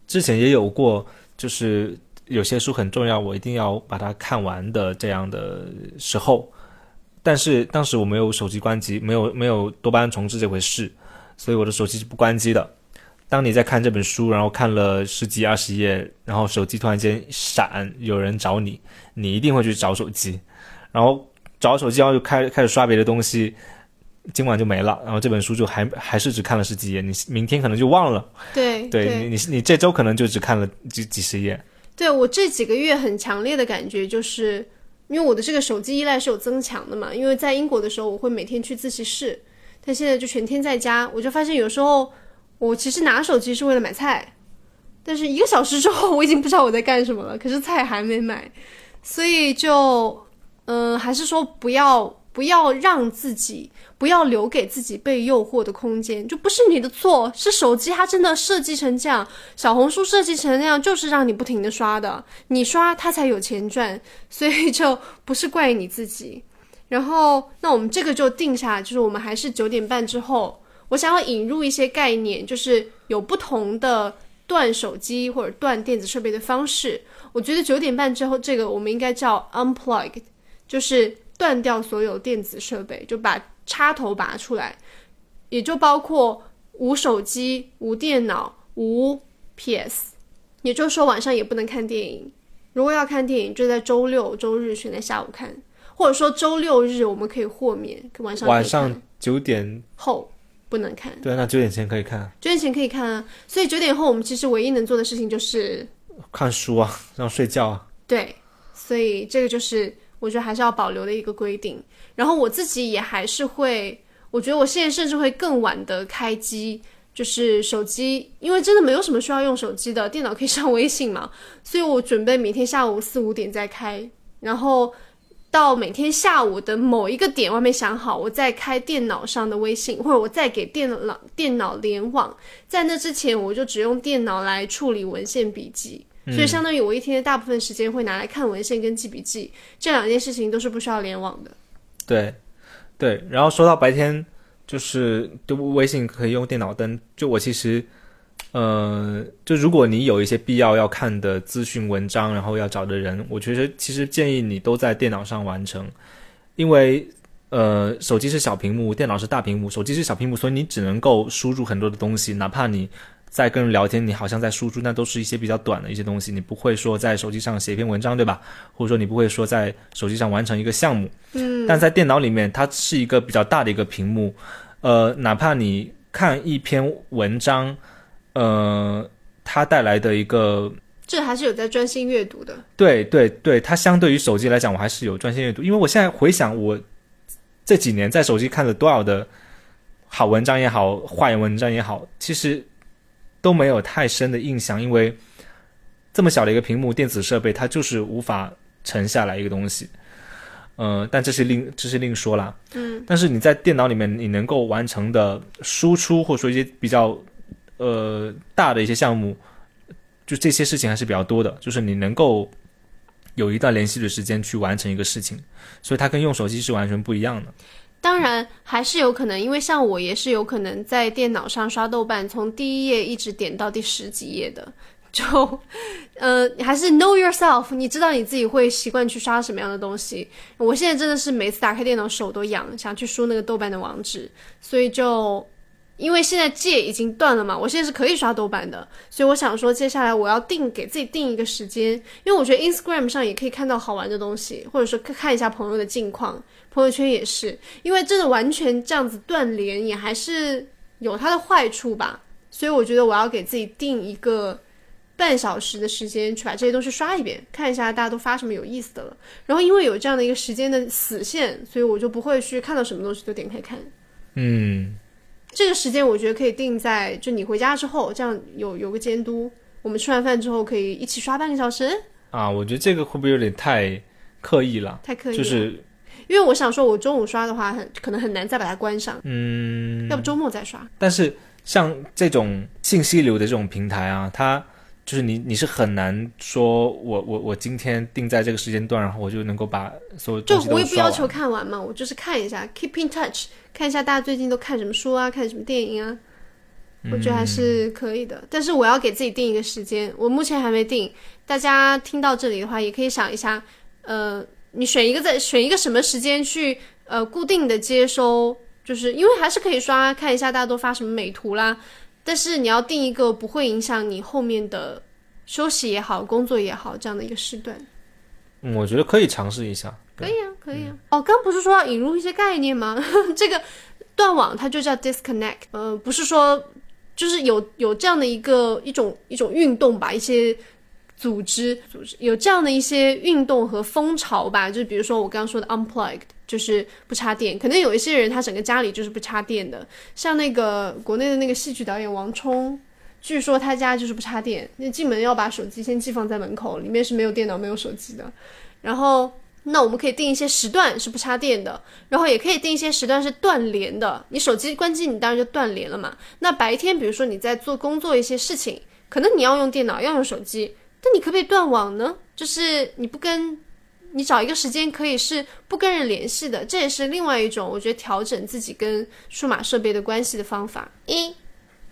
之前也有过，就是有些书很重要，我一定要把它看完的这样的时候，但是当时我没有手机关机，没有没有多巴胺重置这回事，所以我的手机是不关机的。当你在看这本书，然后看了十几二十页，然后手机突然间闪，有人找你，你一定会去找手机，然后找手机，然后就开开始刷别的东西。今晚就没了，然后这本书就还还是只看了十几页，你明天可能就忘了。对，对你你你这周可能就只看了几几十页。对我这几个月很强烈的感觉就是，因为我的这个手机依赖是有增强的嘛，因为在英国的时候我会每天去自习室，但现在就全天在家，我就发现有时候我其实拿手机是为了买菜，但是一个小时之后我已经不知道我在干什么了，可是菜还没买，所以就嗯，还是说不要不要让自己。不要留给自己被诱惑的空间，就不是你的错，是手机它真的设计成这样，小红书设计成那样，就是让你不停的刷的，你刷它才有钱赚，所以就不是怪你自己。然后，那我们这个就定下，就是我们还是九点半之后，我想要引入一些概念，就是有不同的断手机或者断电子设备的方式。我觉得九点半之后，这个我们应该叫 unplugged，就是断掉所有电子设备，就把。插头拔出来，也就包括无手机、无电脑、无 PS，也就是说晚上也不能看电影。如果要看电影，就在周六、周日选在下午看，或者说周六日我们可以豁免晚上。晚上九点后不能看。对，那九点前可以看。九点前可以看啊，所以九点后我们其实唯一能做的事情就是看书啊，然后睡觉啊。对，所以这个就是我觉得还是要保留的一个规定。然后我自己也还是会，我觉得我现在甚至会更晚的开机，就是手机，因为真的没有什么需要用手机的，电脑可以上微信嘛，<laughs> 所以我准备每天下午四五点再开，然后到每天下午的某一个点，我还没想好，我再开电脑上的微信，或者我再给电脑电脑联网，在那之前我就只用电脑来处理文献笔记，所以相当于我一天的大部分时间会拿来看文献跟记笔记，这两件事情都是不需要联网的。对，对，然后说到白天，就是就微信可以用电脑登。就我其实，呃，就如果你有一些必要要看的资讯文章，然后要找的人，我觉得其实建议你都在电脑上完成，因为呃，手机是小屏幕，电脑是大屏幕，手机是小屏幕，所以你只能够输入很多的东西，哪怕你。在跟人聊天，你好像在输出，那都是一些比较短的一些东西，你不会说在手机上写一篇文章，对吧？或者说你不会说在手机上完成一个项目。嗯。但在电脑里面，它是一个比较大的一个屏幕，呃，哪怕你看一篇文章，呃，它带来的一个，这还是有在专心阅读的。对对对，它相对于手机来讲，我还是有专心阅读，因为我现在回想我这几年在手机看了多少的好文章也好，坏文章也好，其实。都没有太深的印象，因为这么小的一个屏幕，电子设备它就是无法沉下来一个东西。呃，但这是另这是另说了。嗯。但是你在电脑里面，你能够完成的输出，或者说一些比较呃大的一些项目，就这些事情还是比较多的。就是你能够有一段连续的时间去完成一个事情，所以它跟用手机是完全不一样的。当然还是有可能，因为像我也是有可能在电脑上刷豆瓣，从第一页一直点到第十几页的。<laughs> 就呃还是 know yourself，你知道你自己会习惯去刷什么样的东西。我现在真的是每次打开电脑手都痒，想去输那个豆瓣的网址，所以就。因为现在戒已经断了嘛，我现在是可以刷豆瓣的，所以我想说，接下来我要定给自己定一个时间，因为我觉得 Instagram 上也可以看到好玩的东西，或者说看一下朋友的近况，朋友圈也是，因为真的完全这样子断联也还是有它的坏处吧，所以我觉得我要给自己定一个半小时的时间去把这些东西刷一遍，看一下大家都发什么有意思的了，然后因为有这样的一个时间的死线，所以我就不会去看到什么东西都点开看，嗯。这个时间我觉得可以定在就你回家之后，这样有有个监督。我们吃完饭之后可以一起刷半个小时啊。我觉得这个会不会有点太刻意了？太刻意，就是因为我想说，我中午刷的话，很可能很难再把它关上。嗯，要不周末再刷。但是像这种信息流的这种平台啊，它就是你你是很难说，我我我今天定在这个时间段，然后我就能够把所有就我也不要求看完嘛，我就是看一下，keep in touch。看一下大家最近都看什么书啊，看什么电影啊，我觉得还是可以的。但是我要给自己定一个时间，我目前还没定。大家听到这里的话，也可以想一下，呃，你选一个在选一个什么时间去呃固定的接收，就是因为还是可以刷看一下大家都发什么美图啦。但是你要定一个不会影响你后面的休息也好、工作也好这样的一个时段。嗯，我觉得可以尝试一下。可以啊，可以啊。哦，刚不是说要引入一些概念吗？<laughs> 这个断网它就叫 disconnect，呃，不是说就是有有这样的一个一种一种运动吧，一些组织组织有这样的一些运动和风潮吧。就比如说我刚刚说的 unplugged，就是不插电。可能有一些人他整个家里就是不插电的，像那个国内的那个戏剧导演王冲，据说他家就是不插电，那进门要把手机先寄放在门口，里面是没有电脑没有手机的，然后。那我们可以定一些时段是不插电的，然后也可以定一些时段是断联的。你手机关机，你当然就断联了嘛。那白天，比如说你在做工作一些事情，可能你要用电脑，要用手机，但你可不可以断网呢？就是你不跟，你找一个时间可以是不跟人联系的，这也是另外一种我觉得调整自己跟数码设备的关系的方法。一，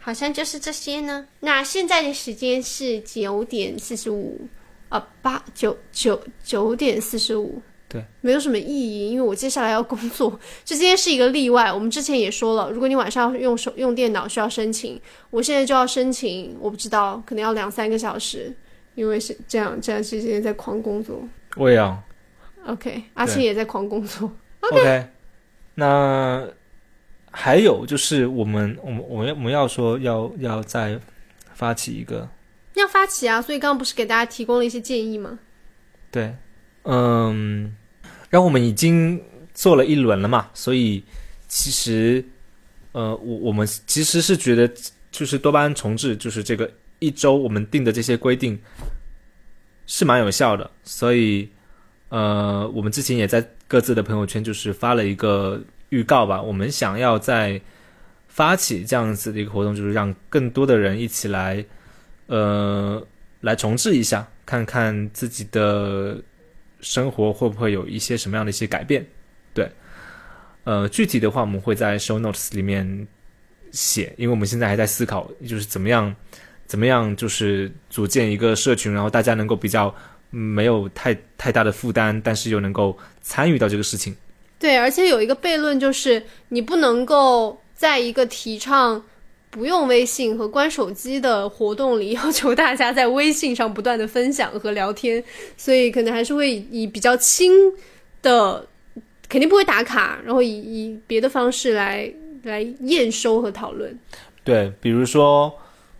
好像就是这些呢。那现在的时间是九点四十五。啊，八九九九点四十五，对，没有什么意义，因为我接下来要工作，<laughs> 这今天是一个例外。我们之前也说了，如果你晚上用手用电脑需要申请，我现在就要申请，我不知道，可能要两三个小时，因为是这样，这样今天在狂工作。我也要。OK，阿青也在狂工作。<laughs> OK，那还有就是我们，我们，我们，我们要说要要再发起一个。要发起啊！所以刚刚不是给大家提供了一些建议吗？对，嗯，然后我们已经做了一轮了嘛，所以其实，呃，我我们其实是觉得，就是多巴胺重置，就是这个一周我们定的这些规定是蛮有效的，所以，呃，我们之前也在各自的朋友圈就是发了一个预告吧，我们想要在发起这样子的一个活动，就是让更多的人一起来。呃，来重置一下，看看自己的生活会不会有一些什么样的一些改变。对，呃，具体的话我们会在 show notes 里面写，因为我们现在还在思考，就是怎么样，怎么样，就是组建一个社群，然后大家能够比较没有太太大的负担，但是又能够参与到这个事情。对，而且有一个悖论就是，你不能够在一个提倡。不用微信和关手机的活动里，要求大家在微信上不断的分享和聊天，所以可能还是会以比较轻的，肯定不会打卡，然后以以别的方式来来验收和讨论。对，比如说，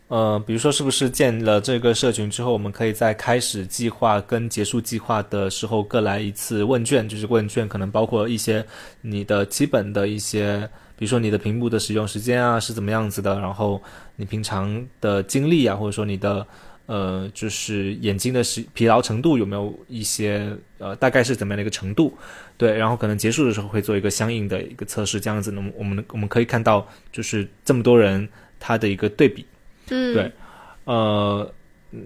呃，比如说是不是建了这个社群之后，我们可以在开始计划跟结束计划的时候各来一次问卷，就是问卷可能包括一些你的基本的一些。比如说你的屏幕的使用时间啊是怎么样子的，然后你平常的精力啊，或者说你的呃就是眼睛的疲疲劳程度有没有一些呃大概是怎么样的一个程度？对，然后可能结束的时候会做一个相应的一个测试，这样子呢，我们我们可以看到就是这么多人他的一个对比，嗯，对，呃，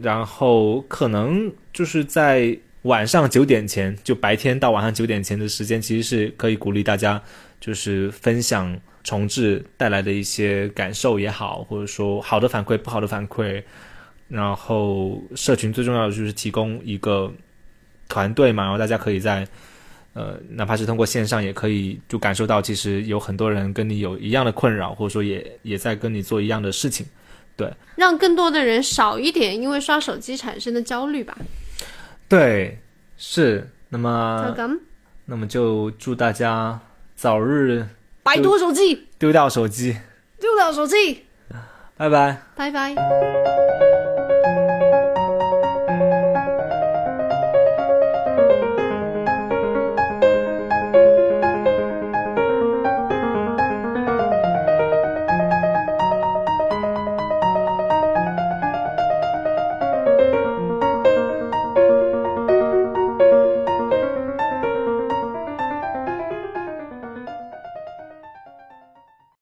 然后可能就是在晚上九点前，就白天到晚上九点前的时间，其实是可以鼓励大家。就是分享重置带来的一些感受也好，或者说好的反馈、不好的反馈，然后社群最重要的就是提供一个团队嘛，然后大家可以在呃，哪怕是通过线上，也可以就感受到，其实有很多人跟你有一样的困扰，或者说也也在跟你做一样的事情。让更多的人少一点因为刷手机产生的焦虑吧。对，是。那就么，那么就祝大家早日摆脱手机，丢掉手机，丢掉手机，拜拜。拜拜。